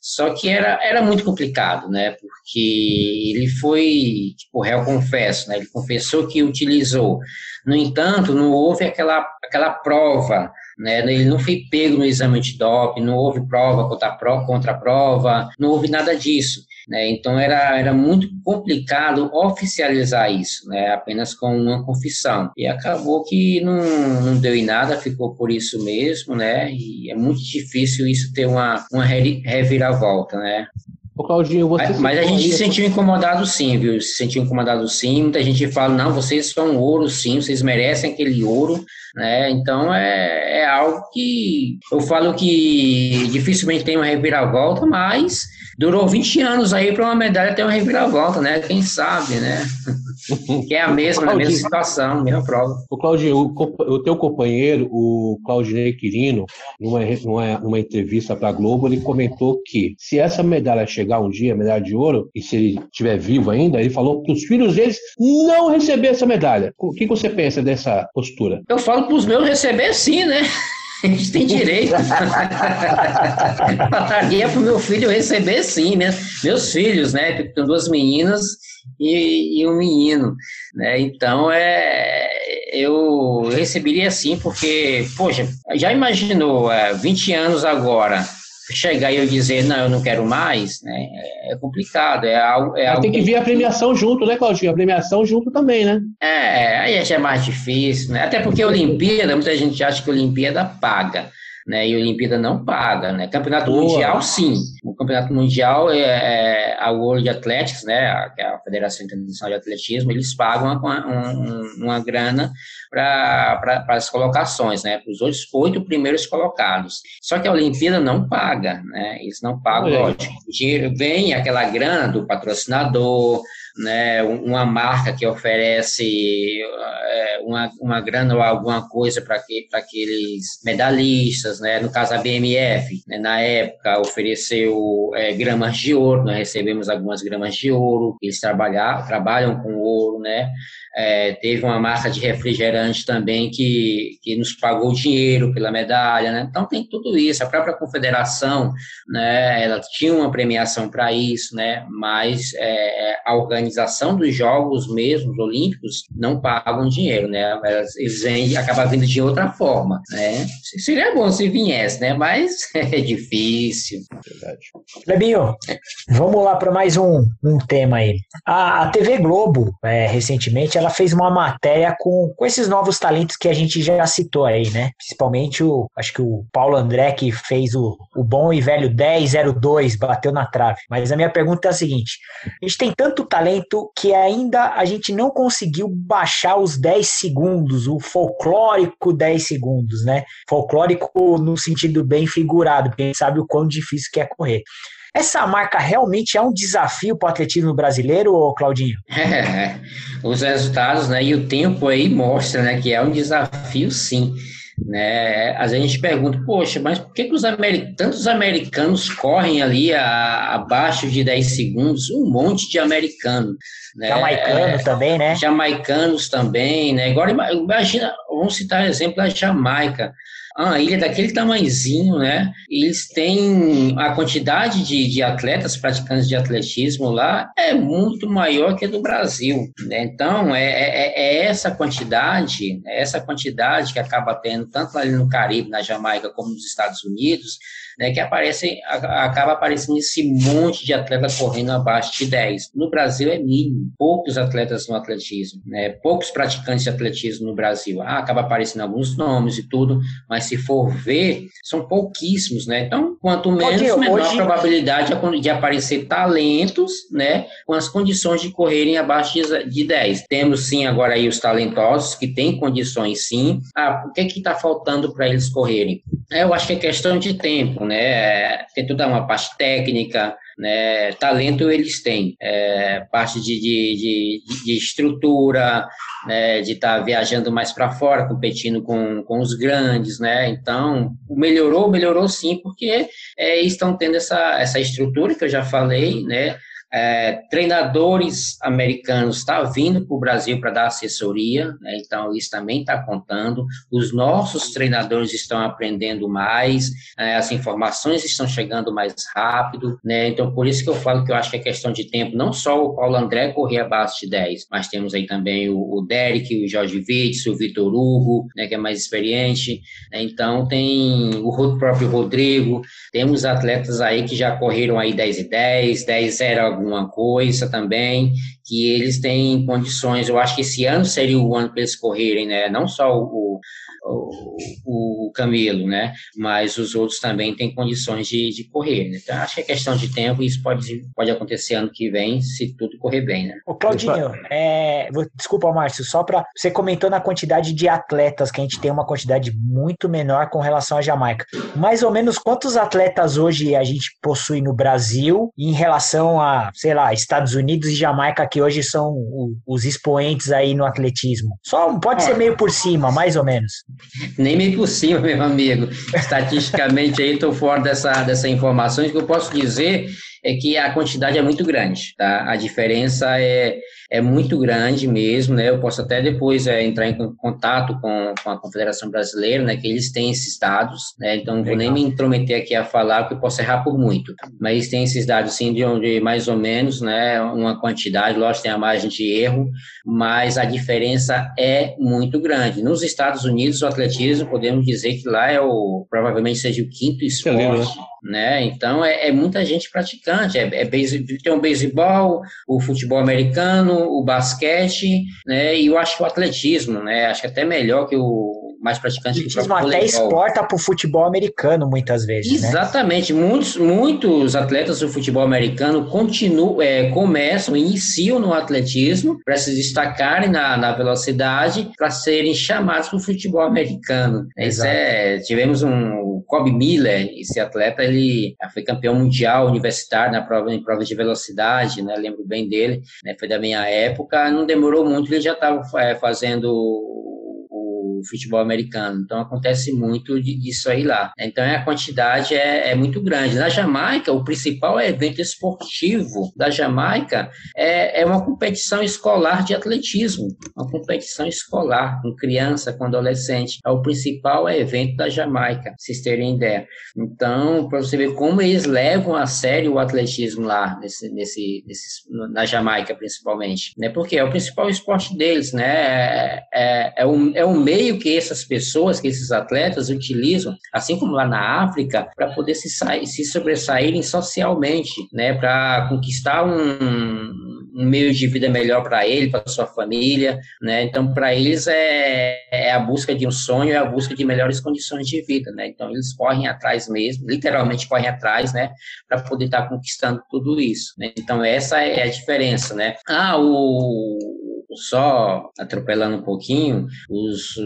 Só que era, era muito complicado, né? Porque ele foi, tipo, réu confesso, né? Ele confessou que utilizou. No entanto, não houve aquela, aquela prova, né? Ele não foi pego no exame antidoping, não houve prova contra, contra a prova, não houve nada disso. Né? Então era, era muito complicado oficializar isso, né? apenas com uma confissão. E acabou que não, não deu em nada, ficou por isso mesmo, né? e é muito difícil isso ter uma, uma reviravolta. Né? Ô, Claudinho, você mas, a gente se sentiu incomodado sim, viu? Se sentiu incomodado sim. Muita gente fala, não, vocês são ouro sim, vocês merecem aquele ouro, né? Então é, é algo que eu falo que dificilmente tem uma reviravolta, mas Durou 20 anos aí para uma medalha ter uma reviravolta, né? Quem sabe, né? que é a mesma, a mesma situação, mesma prova. O Claudinho, o, o teu companheiro, o Claudinei Quirino, numa, numa, numa entrevista para a Globo, ele comentou que se essa medalha chegar um dia, medalha de ouro, e se ele estiver vivo ainda, ele falou para os filhos deles não receber essa medalha. O que você pensa dessa postura? Eu falo para os meus receber sim, né? A gente tem direito. Pataria para o meu filho receber, sim, né? Meus filhos, né? Tem duas meninas e, e um menino, né? Então, é, eu receberia sim, porque, poxa, já imaginou é, 20 anos agora chegar e eu dizer, não, eu não quero mais, né? É complicado. É algo, é algo tem que vir a premiação junto, né, Claudinho? A premiação junto também, né? É, aí já é mais difícil, né? Até porque a Olimpíada, muita gente acha que a Olimpíada paga. Né, e a Olimpíada não paga, né? Campeonato Boa. Mundial, sim. O Campeonato Mundial é, é a World Athletics, né? A, é a Federação Internacional de Atletismo, eles pagam uma, uma, uma grana para as colocações, né? Para os oito, oito primeiros colocados. Só que a Olimpíada não paga, né? Eles não pagam, é. lógico. Vem aquela grana do patrocinador, né, uma marca que oferece é, uma, uma grana ou alguma coisa para que, aqueles medalhistas, né, no caso a BMF, né, na época ofereceu é, gramas de ouro, nós recebemos algumas gramas de ouro, eles trabalhar, trabalham com ouro, né, é, teve uma marca de refrigerante também que, que nos pagou dinheiro pela medalha, né? Então tem tudo isso. A própria confederação, né? Ela tinha uma premiação para isso, né? Mas é, a organização dos jogos mesmos olímpicos não pagam dinheiro, né? Eles vêm, acabam vindo de outra forma, né? Seria bom se viesse, né? Mas é difícil. Verdade. Lebinho, vamos lá para mais um, um tema aí. A, a TV Globo, é, recentemente, ela fez uma matéria com, com esses novos talentos que a gente já citou aí, né? Principalmente o, acho que o Paulo André que fez o, o bom e velho 1002, bateu na trave. Mas a minha pergunta é a seguinte: a gente tem tanto talento que ainda a gente não conseguiu baixar os 10 segundos, o folclórico 10 segundos, né? Folclórico no sentido bem figurado, gente sabe o quão difícil que é correr. Essa marca realmente é um desafio para o atletismo brasileiro, Claudinho? É, os resultados né, e o tempo aí mostra né, que é um desafio sim. Né? Às vezes a gente pergunta, poxa, mas por que, que os americanos, tantos americanos correm ali a, abaixo de 10 segundos? Um monte de americano. Né? Jamaicano é, também, né? Jamaicanos também, né? Agora imagina, vamos citar o exemplo da Jamaica uma ilha daquele tamanhozinho, né? Eles têm a quantidade de, de atletas praticantes de atletismo lá é muito maior que a do Brasil, né? Então é, é, é essa quantidade, é essa quantidade que acaba tendo tanto ali no Caribe, na Jamaica, como nos Estados Unidos, né, que aparece, acaba aparecendo esse monte de atletas correndo abaixo de 10. No Brasil é mínimo, poucos atletas no atletismo, né, poucos praticantes de atletismo no Brasil. Ah, acaba aparecendo alguns nomes e tudo, mas se for ver, são pouquíssimos, né? Então, quanto menos, menor hoje... a probabilidade de aparecer talentos, né, com as condições de correrem abaixo de 10. Temos sim agora aí os talentosos que têm condições sim. Ah, o que é que está faltando para eles correrem? É, eu acho que é questão de tempo, né? Tem toda uma parte técnica, né? Talento eles têm, é, parte de, de, de, de estrutura, né? de estar tá viajando mais para fora, competindo com, com os grandes, né? Então, melhorou, melhorou sim, porque é, estão tendo essa, essa estrutura que eu já falei, né? É, treinadores americanos estão tá vindo para o Brasil para dar assessoria, né? então isso também está contando. Os nossos treinadores estão aprendendo mais, é, as informações estão chegando mais rápido, né? então por isso que eu falo que eu acho que é questão de tempo, não só o Paulo André correr abaixo de 10, mas temos aí também o, o Derek, o Jorge Vitz, o Vitor Hugo, né, que é mais experiente, então tem o próprio Rodrigo, temos atletas aí que já correram aí 10 e 10, 10 era alguma coisa também, que eles têm condições, eu acho que esse ano seria o ano para eles correrem, né? Não só o, o, o Camilo, né? Mas os outros também têm condições de, de correr, né? Então, acho que é questão de tempo e isso pode, pode acontecer ano que vem, se tudo correr bem, né? Ô, Claudinho, é, desculpa, Márcio, só para você comentou na quantidade de atletas, que a gente tem uma quantidade muito menor com relação à Jamaica. Mais ou menos quantos atletas hoje a gente possui no Brasil em relação a, sei lá, Estados Unidos e Jamaica, que hoje são os expoentes aí no atletismo? Só pode ser meio por cima, mais ou menos. Nem meio por cima, meu amigo. Estatisticamente aí estou fora dessa, dessa informação. O que eu posso dizer é que a quantidade é muito grande, tá? A diferença é, é muito grande mesmo, né? Eu posso até depois é, entrar em contato com, com a Confederação Brasileira, né? Que eles têm esses dados, né? Então não vou nem me intrometer aqui a falar, porque eu posso errar por muito. Mas tem esses dados, sim, de onde mais ou menos, né? Uma quantidade, lógico, tem a margem de erro, mas a diferença é muito grande. Nos Estados Unidos, o atletismo, podemos dizer que lá é o, provavelmente seja o quinto esporte, né? Então é, é muita gente praticando é, é base, tem o beisebol, o futebol americano, o basquete, né? E eu acho que o atletismo, né? Acho que até melhor que o mais praticante o atletismo até exporta para o futebol americano muitas vezes. Né? Exatamente. Né? Muitos, muitos atletas do futebol americano continuam, é, começam, iniciam no atletismo para se destacarem na, na velocidade para serem chamados para o futebol americano. Isso é, tivemos um Kobe Miller, esse atleta, ele foi campeão mundial universitário na prova, em prova de velocidade, né? Lembro bem dele, né? Foi da minha época, não demorou muito, ele já estava é, fazendo futebol americano. Então acontece muito disso aí lá. Então a quantidade é, é, muito grande. Na Jamaica, o principal evento esportivo da Jamaica é, é uma competição escolar de atletismo, uma competição escolar com criança, com adolescente. É o principal evento da Jamaica, vocês terem ideia. Então, para você ver como eles levam a sério o atletismo lá, nesse, nesse, nesse, na Jamaica principalmente, né? Porque é o principal esporte deles, né? É, é, é, um, é um meio meio que essas pessoas, que esses atletas utilizam, assim como lá na África, para poder se, se sobressaírem socialmente, né, para conquistar um, um, meio de vida melhor para ele, para sua família, né? Então, para eles é, é, a busca de um sonho, é a busca de melhores condições de vida, né? Então, eles correm atrás mesmo, literalmente correm atrás, né, para poder estar tá conquistando tudo isso. Né? Então, essa é a diferença, né? Ah, o só atropelando um pouquinho, os,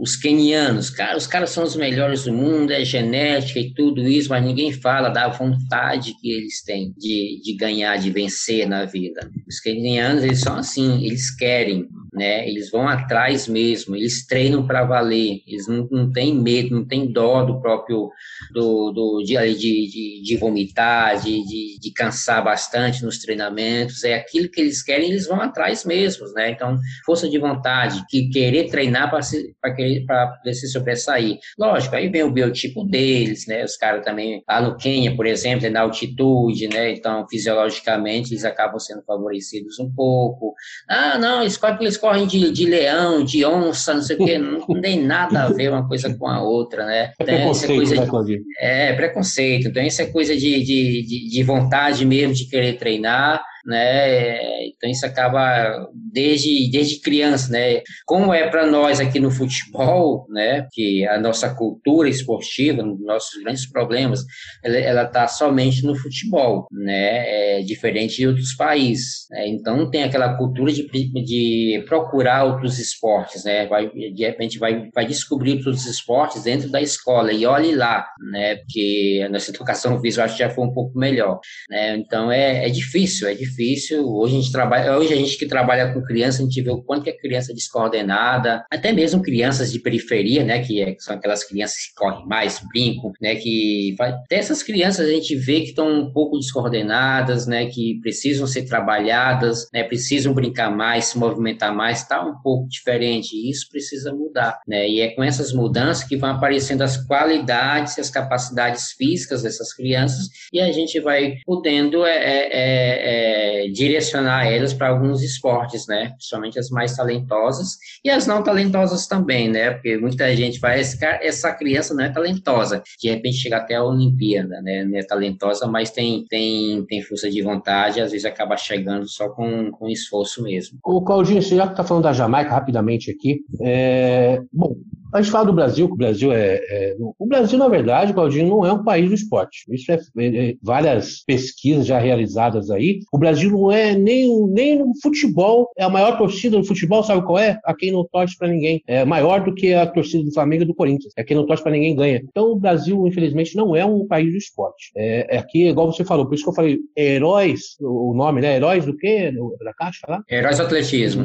os kenianos, cara, os caras são os melhores do mundo, é genética e tudo isso, mas ninguém fala da vontade que eles têm de, de ganhar, de vencer na vida. Os kenianos, eles são assim, eles querem, né? Eles vão atrás mesmo, eles treinam para valer, eles não, não têm medo, não têm dó do próprio, do, do de, de, de, vomitar, de, de, de cansar bastante nos treinamentos, é aquilo que eles querem, eles vão atrás mesmo, né? Então, força de vontade, que querer treinar para se, poder se sobressair. Lógico, aí vem o biotipo deles, né? Os caras também, lá no Quênia, por exemplo, é na altitude, né? Então, fisiologicamente, eles acabam sendo favorecidos um pouco. Ah, não, eles, eles correm de, de leão, de onça, não sei o quê, não, não tem nada a ver uma coisa com a outra, né? É então, preconceito, coisa né, de, É, preconceito. Então, isso é coisa de, de, de, de vontade mesmo de querer treinar, né? Então isso acaba desde, desde criança, né? Como é para nós aqui no futebol, né? Que a nossa cultura esportiva, nossos grandes problemas, ela está somente no futebol, né? É diferente de outros países. Né? Então tem aquela cultura de, de procurar outros esportes, né? Vai, de repente vai, vai descobrir outros esportes dentro da escola e olhe lá, né? Porque a nossa educação visual já foi um pouco melhor, né? Então é, é difícil, é difícil. Hoje a gente trabalha, hoje a gente que trabalha com criança, a gente vê o quanto que é criança descoordenada, até mesmo crianças de periferia, né? Que, é, são aquelas crianças que correm mais, brincam, né? Que até essas crianças a gente vê que estão um pouco descoordenadas, né? Que precisam ser trabalhadas, né? Precisam brincar mais, se movimentar mais, está um pouco diferente. E isso precisa mudar, né? E é com essas mudanças que vão aparecendo as qualidades, as capacidades físicas dessas crianças e a gente vai podendo é, é, é, é direcionar elas para alguns esportes, né? Principalmente as mais talentosas e as não talentosas também, né? Porque muita gente vai, essa criança não é talentosa, de repente chega até a Olimpíada, né? Não é talentosa, mas tem, tem, tem força de vontade, às vezes acaba chegando só com, com esforço mesmo. O Claudinho, você já está falando da Jamaica rapidamente aqui, é... bom, a gente fala do Brasil, que o Brasil é, é, O Brasil, na verdade, Claudinho, não é um país do esporte. Isso é, é, é, várias pesquisas já realizadas aí. O Brasil não é nem, nem no futebol. É a maior torcida no futebol, sabe qual é? A quem não torce para ninguém. É maior do que a torcida do Flamengo e do Corinthians. É quem não torce para ninguém ganha. Então, o Brasil, infelizmente, não é um país do esporte. É, é aqui, igual você falou, por isso que eu falei, heróis, o nome, né? Heróis do quê? Da Caixa lá? Heróis do atletismo.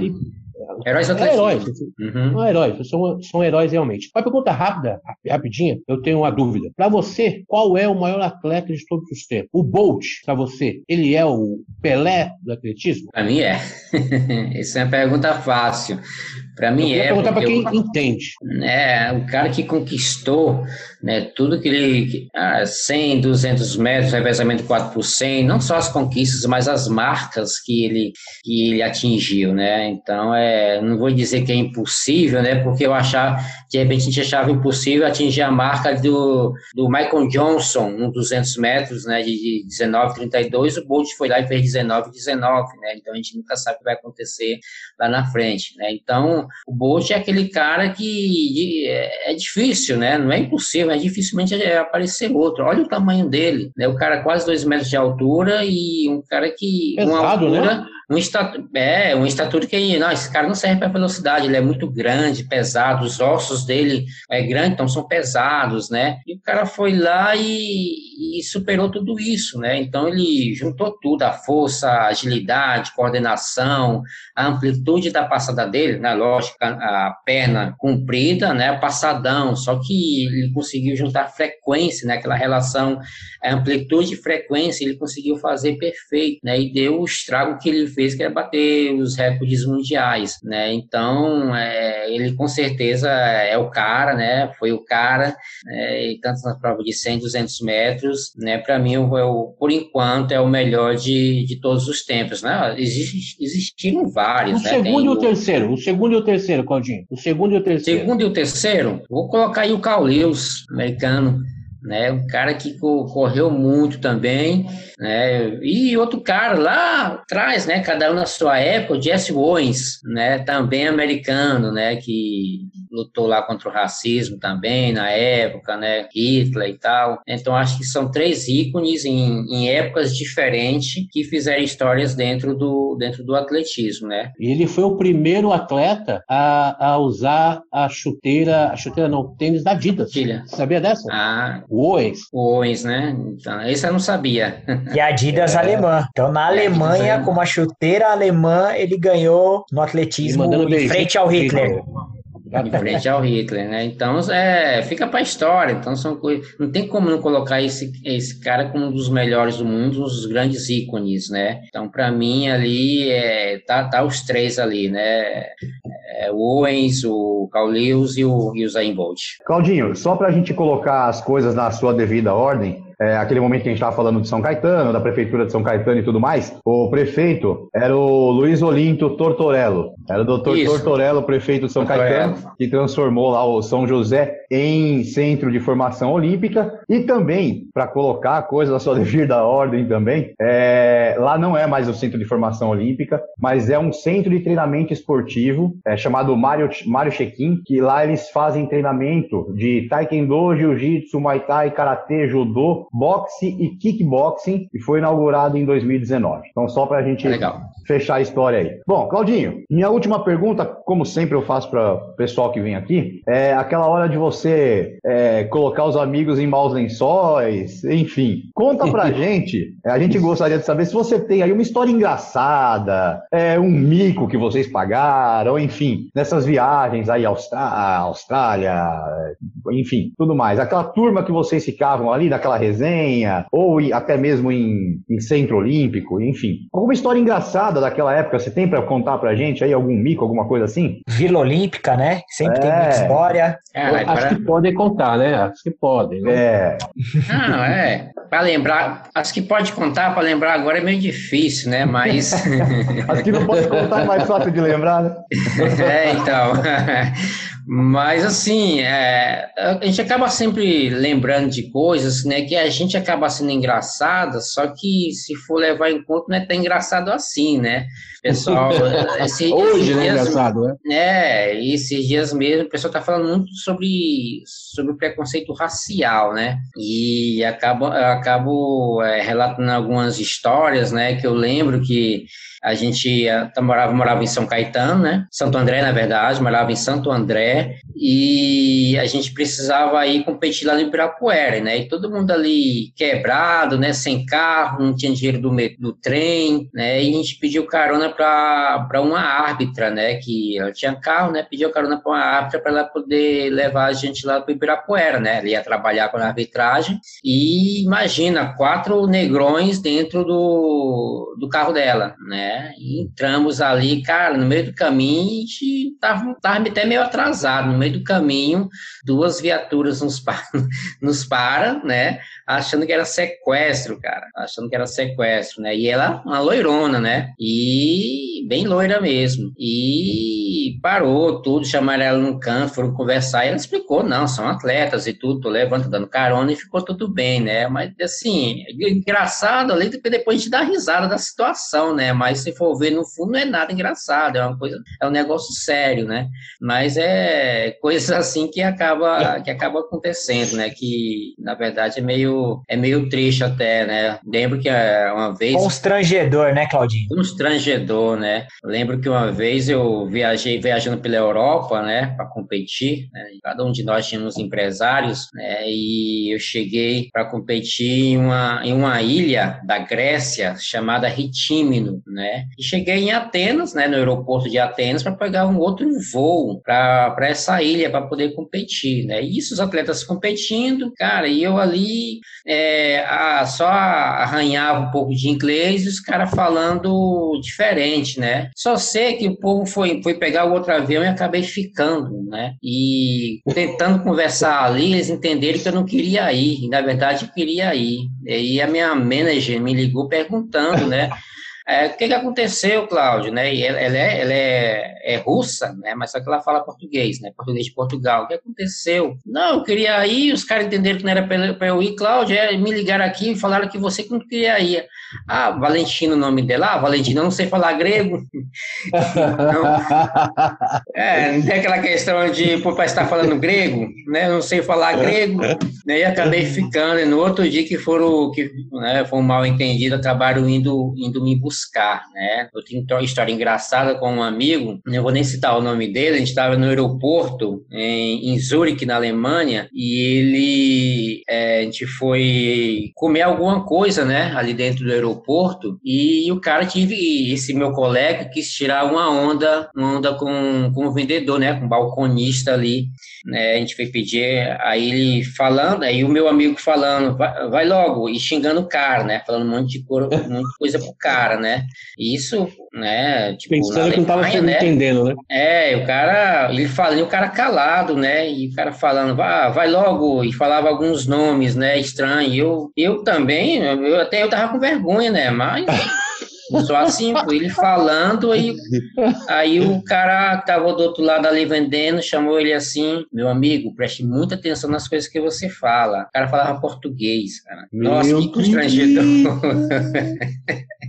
Heróis É heróis. Uhum. São heróis, são, são heróis realmente. Uma pergunta rápida, rapidinha, eu tenho uma dúvida. Para você, qual é o maior atleta de todos os tempos? O Bolt, para você, ele é o Pelé do atletismo? Para mim é. Essa é uma pergunta fácil. Para mim eu é. perguntar para quem eu, entende. É, o cara que conquistou né, tudo que ele. Ah, 100, 200 metros, revezamento 4 por 100, não só as conquistas, mas as marcas que ele, que ele atingiu, né? Então, é, não vou dizer que é impossível, né? Porque eu achava, de repente, a gente achava impossível atingir a marca do, do Michael Johnson, no 200 metros, né, de 19,32. O Bolt foi lá e fez 19,19, né? Então, a gente nunca sabe o que vai acontecer lá na frente, né? Então, o Bolt é aquele cara que é, é difícil, né? Não é impossível, mas dificilmente vai aparecer outro. Olha o tamanho dele, né? O cara quase dois metros de altura e um cara que Pesado, uma altura, né? Um estatu, é, um estatura que, não, esse cara não serve para velocidade, ele é muito grande, pesado, os ossos dele é grande, então são pesados, né? E o cara foi lá e, e superou tudo isso, né? Então ele juntou tudo, a força, a agilidade, coordenação, a amplitude da passada dele, né? Lógico, a perna comprida, né? Passadão, só que ele conseguiu juntar frequência, né? Aquela relação, amplitude e frequência, ele conseguiu fazer perfeito, né? E deu o estrago que ele fez fez, que era bater os recordes mundiais, né? Então, é, ele com certeza é o cara, né? Foi o cara, é, e tanto na prova de 100, 200 metros, né? Para mim, o, por enquanto, é o melhor de, de todos os tempos, né? Exist, existiram vários, o né? segundo Tem e o, o terceiro, o segundo e o terceiro, Claudinho, o segundo e o terceiro. Segundo e o terceiro, vou colocar aí o Carl Lewis, americano, né? Um cara que correu muito também, né? E outro cara lá atrás, né? Cada um na sua época, o Jesse Owens, né? Também americano, né? Que lutou lá contra o racismo também na época, né? Hitler e tal. Então acho que são três ícones em, em épocas diferentes que fizeram histórias dentro do dentro do atletismo, né? Ele foi o primeiro atleta a, a usar a chuteira, a chuteira não, tênis da Adidas. Filha. Sabia dessa? Ah, o Owens. O Owens, né? Então, esse eu não sabia. E a Adidas é. alemã. Então, na Alemanha, com uma chuteira alemã, ele ganhou no atletismo em frente ao Hitler em frente ao Hitler, né? Então, é, fica para a história. Então, são não tem como não colocar esse, esse cara como um dos melhores do mundo, um dos grandes ícones, né? Então, para mim, ali, é, tá, tá os três ali, né? É, o Owens, o Carl Lewis e o, e o Zayn Bolt. Claudinho, só para a gente colocar as coisas na sua devida ordem, é, aquele momento que a gente estava falando de São Caetano, da prefeitura de São Caetano e tudo mais, o prefeito era o Luiz Olinto Tortorello. Era o doutor Isso. Tortorello, prefeito de São Tortorello. Caetano, que transformou lá o São José em centro de formação olímpica e também, para colocar a coisa da sua devida ordem também, é, lá não é mais o centro de formação olímpica, mas é um centro de treinamento esportivo é, chamado Mário, Mário Chequim, que lá eles fazem treinamento de taekwondo, jiu-jitsu, muay thai, karatê, judô, boxe e kickboxing e foi inaugurado em 2019. Então só para a gente Legal. fechar a história aí. Bom, Claudinho, minha última pergunta, como sempre eu faço para o pessoal que vem aqui, é aquela hora de você é, colocar os amigos em maus lençóis, enfim. Conta pra gente, a gente gostaria de saber se você tem aí uma história engraçada, é, um mico que vocês pagaram, enfim, nessas viagens aí à Austrália, enfim, tudo mais. Aquela turma que vocês ficavam ali naquela resenha, ou até mesmo em, em Centro Olímpico, enfim. Alguma história engraçada daquela época, você tem para contar pra gente aí, algum mico, alguma coisa assim? Vila Olímpica, né? Sempre é. tem muita história. É, acho que podem contar, né? Acho que podem. Né? É. Não, é. Para lembrar, acho que pode contar, para lembrar agora é meio difícil, né? Mas. acho que não pode contar, é mais fácil de lembrar, né? é, então. Mas assim, é, a gente acaba sempre lembrando de coisas, né, que a gente acaba sendo engraçada, só que se for levar em conta não é tão engraçado assim, né? Pessoal, esse, hoje né, engraçado, né? É, esses dias mesmo o pessoal tá falando muito sobre sobre o preconceito racial, né? E acabo acabo é, relatando algumas histórias, né, que eu lembro que a gente morava, morava em São Caetano, né? Santo André, na verdade, morava em Santo André e a gente precisava ir competir lá no Ibirapuera, né? E todo mundo ali quebrado, né? Sem carro, não tinha dinheiro do, do trem, né? E a gente pediu carona para uma árbitra, né? Que ela tinha carro, né? Pediu carona para uma árbitra para ela poder levar a gente lá para Ibirapuera, né? Ela ia trabalhar com a arbitragem e imagina, quatro negrões dentro do, do carro dela, né? Né? Entramos ali, cara, no meio do caminho, a gente tava, até meio atrasado. No meio do caminho, duas viaturas nos, par, nos param, né? Achando que era sequestro, cara. Achando que era sequestro, né? E ela, uma loirona, né? E bem loira mesmo. E parou tudo, chamaram ela no canto, foram conversar. E ela explicou: não, são atletas e tudo, tô dando carona e ficou tudo bem, né? Mas assim, engraçado ali, depois a gente dá risada da situação, né? Mas se for ver no fundo, não é nada engraçado, é uma coisa, é um negócio sério, né? Mas é coisas assim que acaba, que acaba acontecendo, né? Que na verdade é meio, é meio triste até, né? Lembro que é, uma vez. Constrangedor, né, Claudinho? Constrangedor, né? Lembro que uma vez eu viajei viajando pela Europa, né, para competir. Né? Cada um de nós tínhamos empresários, né? E eu cheguei para competir em uma, em uma ilha da Grécia chamada Ritímino, né? né? E cheguei em Atenas, né, no aeroporto de Atenas, para pegar um outro voo para essa ilha para poder competir, né? E isso, os atletas competindo, cara, e eu ali é, a, só arranhava um pouco de inglês e os caras falando diferente, né? Só sei que o povo foi, foi pegar o outro avião e acabei ficando, né? E tentando conversar ali, eles entenderam que eu não queria ir, na verdade eu queria ir. E a minha manager me ligou perguntando, né? É, o que, que aconteceu, Cláudio? Né? ela, ela, é, ela é, é, russa, né? mas só que ela fala português, né? português de Portugal. O que aconteceu? Não, eu queria ir, os caras entenderam que não era para eu ir, Cláudio, é, me ligaram aqui e falaram que você que não queria ir. Ah, Valentina o nome dela? Ah, Valentina, eu não sei falar grego. então, é, não tem aquela questão de, pô, para estar falando grego, né? Eu não sei falar grego, né? E acabei ficando. E no outro dia que foram, que né, foi um mal entendido, acabaram indo, indo me buscar, né? Eu tenho uma história engraçada com um amigo, não vou nem citar o nome dele, a gente estava no aeroporto em, em Zurique, na Alemanha, e ele, é, a gente foi comer alguma coisa, né? Ali dentro do aeroporto e o cara tive, esse meu colega quis tirar uma onda, uma onda com, com o vendedor, né, com o balconista ali, né, a gente foi pedir, aí ele falando, aí o meu amigo falando, vai, vai logo, e xingando o cara, né, falando um monte de, cor, um monte de coisa pro cara, né? Isso, né? Tipo, Pensando que não estava né? entendendo, né? É, o cara, ele falando, o cara calado, né? E o cara falando, vai, vai logo, e falava alguns nomes, né? Estranho. Eu, eu também, eu até eu tava com vergonha, né? Mas Só assim, ele falando, aí, aí o cara que tava do outro lado ali vendendo chamou ele assim, meu amigo, preste muita atenção nas coisas que você fala. O cara falava português, cara. Nossa, que constrangedor.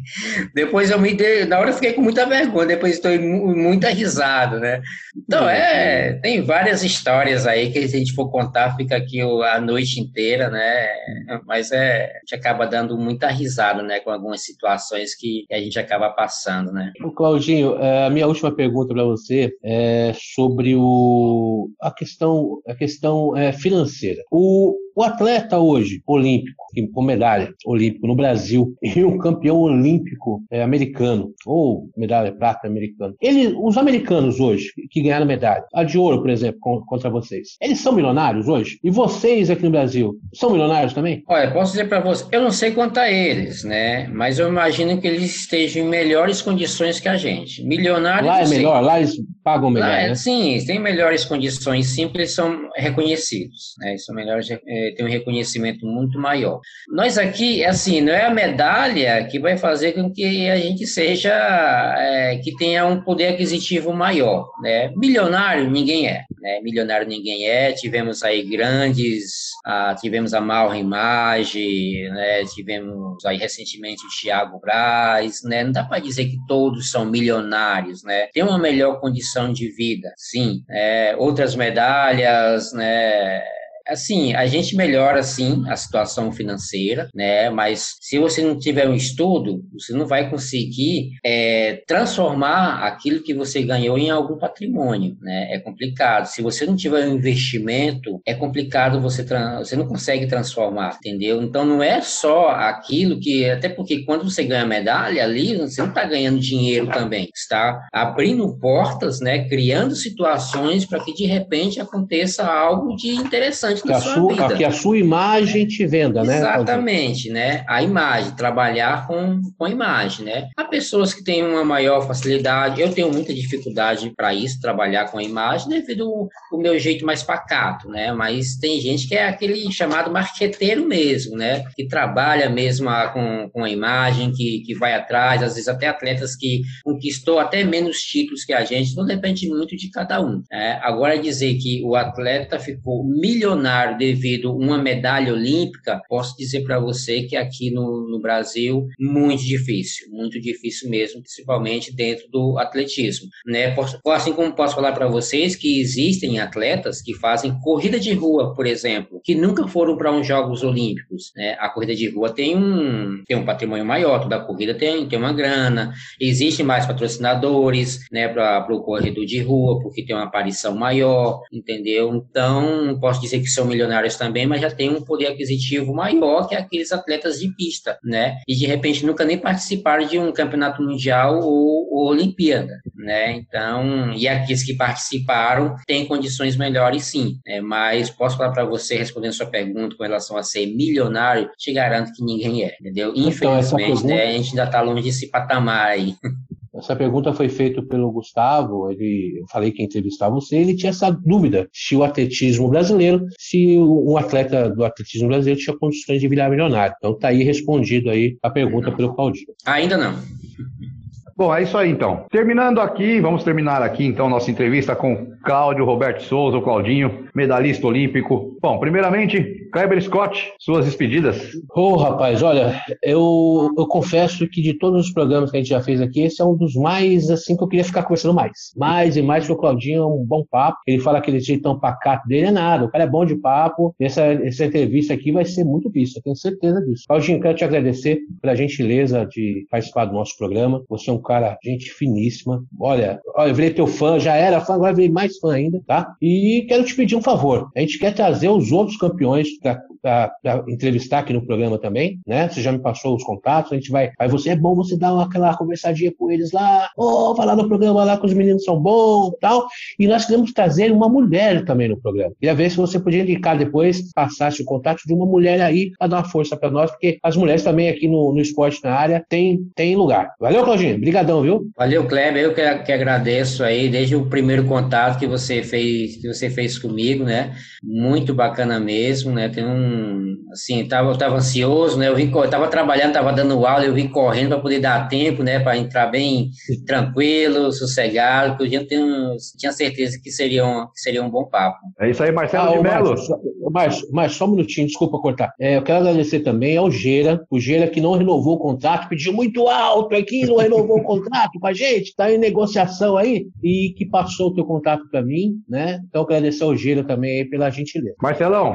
depois eu me dei, na hora eu fiquei com muita vergonha, depois estou muita risada, né? Então, é, tem várias histórias aí que se a gente for contar, fica aqui a noite inteira, né? Mas é, a gente acaba dando muita risada, né, com algumas situações que a gente acaba passando, né? O Claudinho, é, a minha última pergunta para você é sobre o, a questão, a questão é, financeira. O, o atleta hoje, olímpico, com medalha olímpico no Brasil, e um campeão olímpico é, americano, ou medalha prata americano, ele, os americanos hoje, que ganharam medalha, a de ouro, por exemplo, contra vocês, eles são milionários hoje? E vocês aqui no Brasil, são milionários também? Olha, posso dizer para você, eu não sei quanto a eles, né? Mas eu imagino que eles estejam em melhores condições que a gente. Milionários. Lá é melhor, lá eles pagam melhor. Lá, né? Sim, tem melhores condições, simples, são reconhecidos, né? São melhores. É, é, tem um reconhecimento muito maior. Nós aqui, assim, não é a medalha que vai fazer com que a gente seja, é, que tenha um poder aquisitivo maior, né? Milionário ninguém é, né? Milionário ninguém é. Tivemos aí grandes, ah, tivemos a Malra Imagem, né? Tivemos aí recentemente o Thiago Braz, né? Não dá para dizer que todos são milionários, né? Tem uma melhor condição de vida, sim. É, outras medalhas, né? Assim, a gente melhora sim a situação financeira, né? Mas se você não tiver um estudo, você não vai conseguir é, transformar aquilo que você ganhou em algum patrimônio, né? É complicado. Se você não tiver um investimento, é complicado você você não consegue transformar, entendeu? Então não é só aquilo que até porque quando você ganha medalha ali, você não está ganhando dinheiro também, está abrindo portas, né? Criando situações para que de repente aconteça algo de interessante importante que sua, sua vida. Que a sua imagem te venda, né? Exatamente, né? A imagem, trabalhar com, com a imagem, né? Há pessoas que têm uma maior facilidade, eu tenho muita dificuldade para isso, trabalhar com a imagem, devido ao meu jeito mais pacato, né? Mas tem gente que é aquele chamado marqueteiro mesmo, né? Que trabalha mesmo a, com, com a imagem, que, que vai atrás, às vezes até atletas que conquistou até menos títulos que a gente, não depende muito de cada um. Né? Agora dizer que o atleta ficou milionário milionário devido uma medalha olímpica, posso dizer para você que aqui no, no Brasil, muito difícil, muito difícil mesmo, principalmente dentro do atletismo. Né? Assim como posso falar para vocês que existem atletas que fazem corrida de rua, por exemplo, que nunca foram para uns Jogos Olímpicos. Né? A corrida de rua tem um, tem um patrimônio maior, toda corrida tem, tem uma grana, existem mais patrocinadores né, para o corredor de rua, porque tem uma aparição maior, entendeu? Então, posso dizer que são milionários também, mas já têm um poder aquisitivo maior que aqueles atletas de pista, né? E de repente nunca nem participaram de um campeonato mundial ou, ou Olimpíada, né? Então, e aqueles que participaram têm condições melhores sim, né? Mas posso falar para você, respondendo sua pergunta com relação a ser milionário, te garanto que ninguém é, entendeu? Então, Infelizmente, né, a gente ainda está longe desse patamar aí. Essa pergunta foi feita pelo Gustavo, ele, eu falei que ia entrevistar você, ele tinha essa dúvida se o atletismo brasileiro, se um atleta do atletismo brasileiro tinha condições de virar milionário. Então tá aí respondido aí a pergunta pelo Claudinho. Ainda não. Bom, é isso aí então. Terminando aqui, vamos terminar aqui então nossa entrevista com Cláudio Roberto Souza, o Claudinho, medalhista olímpico. Bom, primeiramente, Kleber Scott, suas despedidas. Ô, oh, rapaz, olha, eu, eu confesso que de todos os programas que a gente já fez aqui, esse é um dos mais, assim, que eu queria ficar conversando mais. Mais e mais, porque o Claudinho é um bom papo. Ele fala aquele jeitão pacato dele, é nada. O cara é bom de papo. Essa, essa entrevista aqui vai ser muito vista, tenho certeza disso. Claudinho, quero te agradecer pela gentileza de participar do nosso programa. Você é um cara, gente finíssima. Olha, olha, eu virei teu fã, já era fã, agora virei mais fã ainda, tá? E quero te pedir um favor. A gente quer trazer os outros campeões para entrevistar aqui no programa também, né? Você já me passou os contatos, a gente vai. Aí você é bom você dar aquela conversadinha com eles lá, ou oh, falar no programa lá que os meninos são bons tal. E nós queremos trazer uma mulher também no programa. Queria ver se você podia indicar depois, passasse o contato de uma mulher aí para dar uma força para nós, porque as mulheres também aqui no, no esporte na área têm tem lugar. Valeu, Claudinho. Obrigadão, viu? Valeu, Kleber. Eu que, que agradeço aí desde o primeiro contato que você fez que você fez comigo, né? Muito bacana mesmo, né? Tem um assim, tava, tava ansioso, né? Eu vim, eu tava trabalhando, tava dando aula, eu vim correndo para poder dar tempo, né? Para entrar bem tranquilo, sossegado, porque eu tenho, tinha certeza que seria um, que seria um bom papo. É isso aí, Marcelo ah, de Mello. Mas, mas só um minutinho, desculpa cortar. É, eu quero agradecer também ao Geira, o Geira que não renovou o contrato, pediu muito alto aqui, não renovou o contrato com a gente, está em negociação aí, e que passou o teu contato para mim, né? Então agradecer ao Geira também aí pela gentileza. Marcelão,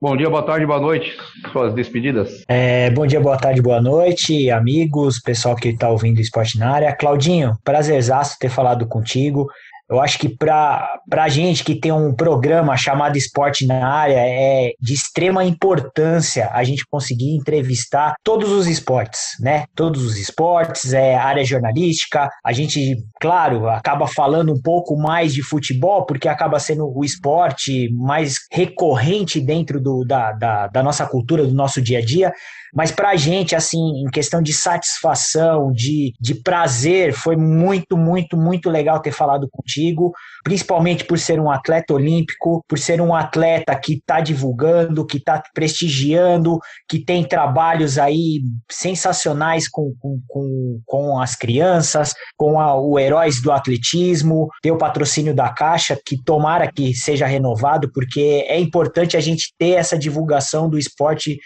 bom dia, boa tarde, boa noite. Suas despedidas. É, bom dia, boa tarde, boa noite, amigos, pessoal que está ouvindo o Esporte na área. Claudinho, prazerzaço ter falado contigo. Eu acho que para a gente que tem um programa chamado Esporte na Área, é de extrema importância a gente conseguir entrevistar todos os esportes, né? Todos os esportes, é área jornalística. A gente, claro, acaba falando um pouco mais de futebol, porque acaba sendo o esporte mais recorrente dentro do, da, da, da nossa cultura, do nosso dia a dia. Mas para a gente, assim, em questão de satisfação, de, de prazer, foi muito, muito, muito legal ter falado contigo, principalmente por ser um atleta olímpico, por ser um atleta que está divulgando, que está prestigiando, que tem trabalhos aí sensacionais com, com, com, com as crianças, com a, o Heróis do Atletismo, ter o patrocínio da Caixa, que tomara que seja renovado, porque é importante a gente ter essa divulgação do esporte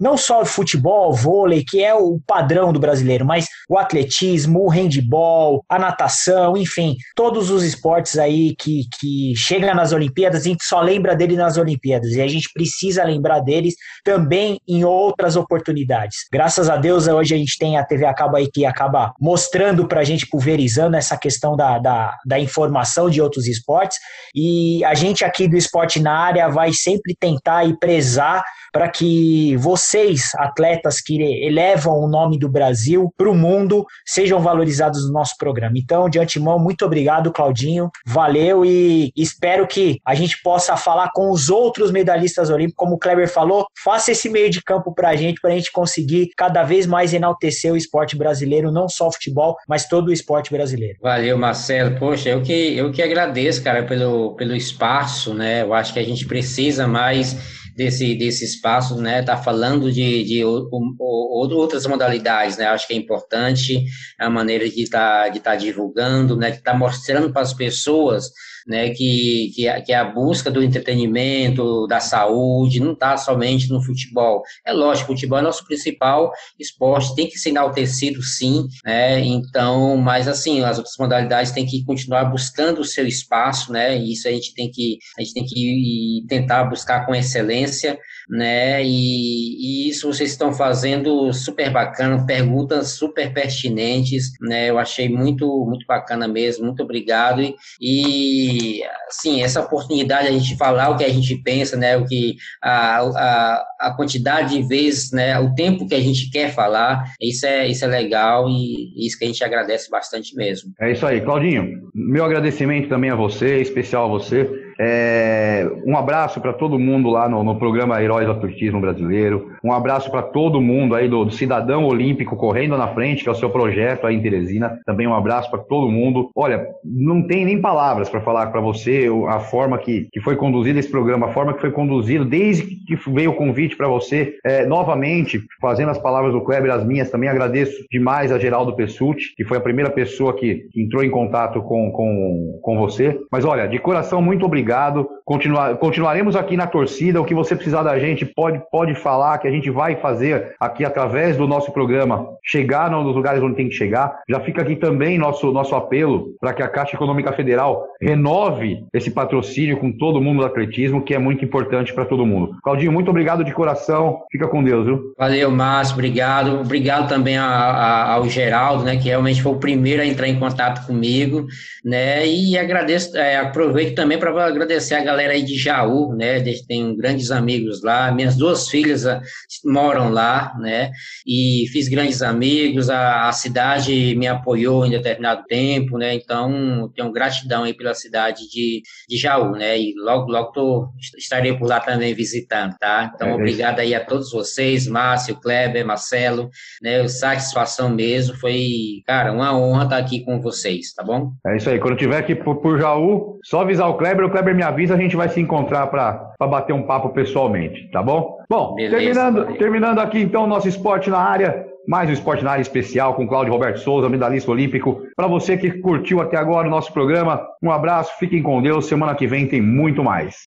não só o futebol, vôlei, que é o padrão do brasileiro, mas o atletismo, o handball, a natação, enfim, todos os esportes aí que, que chegam nas Olimpíadas, a gente só lembra dele nas Olimpíadas e a gente precisa lembrar deles também em outras oportunidades. Graças a Deus, hoje a gente tem a TV Acaba aí que acaba mostrando pra gente, pulverizando essa questão da, da, da informação de outros esportes e a gente aqui do Esporte na Área vai sempre tentar e prezar para que vocês, atletas que elevam o nome do Brasil para o mundo, sejam valorizados no nosso programa. Então, de antemão, muito obrigado, Claudinho. Valeu e espero que a gente possa falar com os outros medalhistas olímpicos, como o Kleber falou, faça esse meio de campo para a gente, para a gente conseguir cada vez mais enaltecer o esporte brasileiro, não só o futebol, mas todo o esporte brasileiro. Valeu, Marcelo. Poxa, eu que, eu que agradeço, cara, pelo, pelo espaço, né? Eu acho que a gente precisa mais desse, desse espaço, né? Tá falando de, de outras modalidades, né? Acho que é importante a maneira de estar tá, de tá divulgando, né? De estar tá mostrando para as pessoas né, que, que, a, que a busca do entretenimento, da saúde, não está somente no futebol. É lógico, o futebol é nosso principal esporte, tem que ser enaltecido sim, né, então, mas assim, as outras modalidades têm que continuar buscando o seu espaço, né, isso a gente tem que, a gente tem que tentar buscar com excelência, né? E, e, isso vocês estão fazendo super bacana, perguntas super pertinentes, né? Eu achei muito muito bacana mesmo, muito obrigado e, e assim essa oportunidade de a gente falar o que a gente pensa, né? O que a, a, a quantidade de vezes, né? O tempo que a gente quer falar, isso é isso é legal e isso que a gente agradece bastante mesmo. É isso aí, Claudinho. Meu agradecimento também a você, especial a você é, um abraço para todo mundo lá no, no, programa Heróis do Atletismo Brasileiro. Um abraço para todo mundo aí do, do, Cidadão Olímpico Correndo na Frente, que é o seu projeto aí em Teresina. Também um abraço para todo mundo. Olha, não tem nem palavras para falar para você a forma que, que foi conduzido esse programa, a forma que foi conduzido desde que veio o convite para você. É, novamente, fazendo as palavras do Kleber, as minhas também, agradeço demais a Geraldo Pessuti, que foi a primeira pessoa que entrou em contato com, com, com você. Mas olha, de coração, muito obrigado obrigado. Continuar, continuaremos aqui na torcida. O que você precisar da gente, pode, pode falar, que a gente vai fazer aqui através do nosso programa chegar nos lugares onde tem que chegar. Já fica aqui também nosso, nosso apelo para que a Caixa Econômica Federal renove esse patrocínio com todo mundo do atletismo, que é muito importante para todo mundo. Claudinho, muito obrigado de coração. Fica com Deus, viu? Valeu, Márcio. Obrigado. Obrigado também a, a, ao Geraldo, né, que realmente foi o primeiro a entrar em contato comigo, né, e agradeço, é, aproveito também para agradecer a galera aí de Jaú, né, tem grandes amigos lá, minhas duas filhas ah, moram lá, né, e fiz grandes amigos, a, a cidade me apoiou em determinado tempo, né, então tenho gratidão aí pela cidade de, de Jaú, né, e logo, logo tô, estarei por lá também visitando, tá? Então, é, obrigado aí a todos vocês, Márcio, Kleber, Marcelo, né, satisfação mesmo, foi, cara, uma honra estar aqui com vocês, tá bom? É isso aí, quando tiver aqui por, por Jaú, só avisar o Kleber, o Kleber me avisa, a gente vai se encontrar para bater um papo pessoalmente, tá bom? Bom, Beleza, terminando, terminando aqui então o nosso esporte na área, mais um Esporte na área especial com Cláudio Roberto Souza, medalhista olímpico. Para você que curtiu até agora o nosso programa, um abraço, fiquem com Deus. Semana que vem tem muito mais.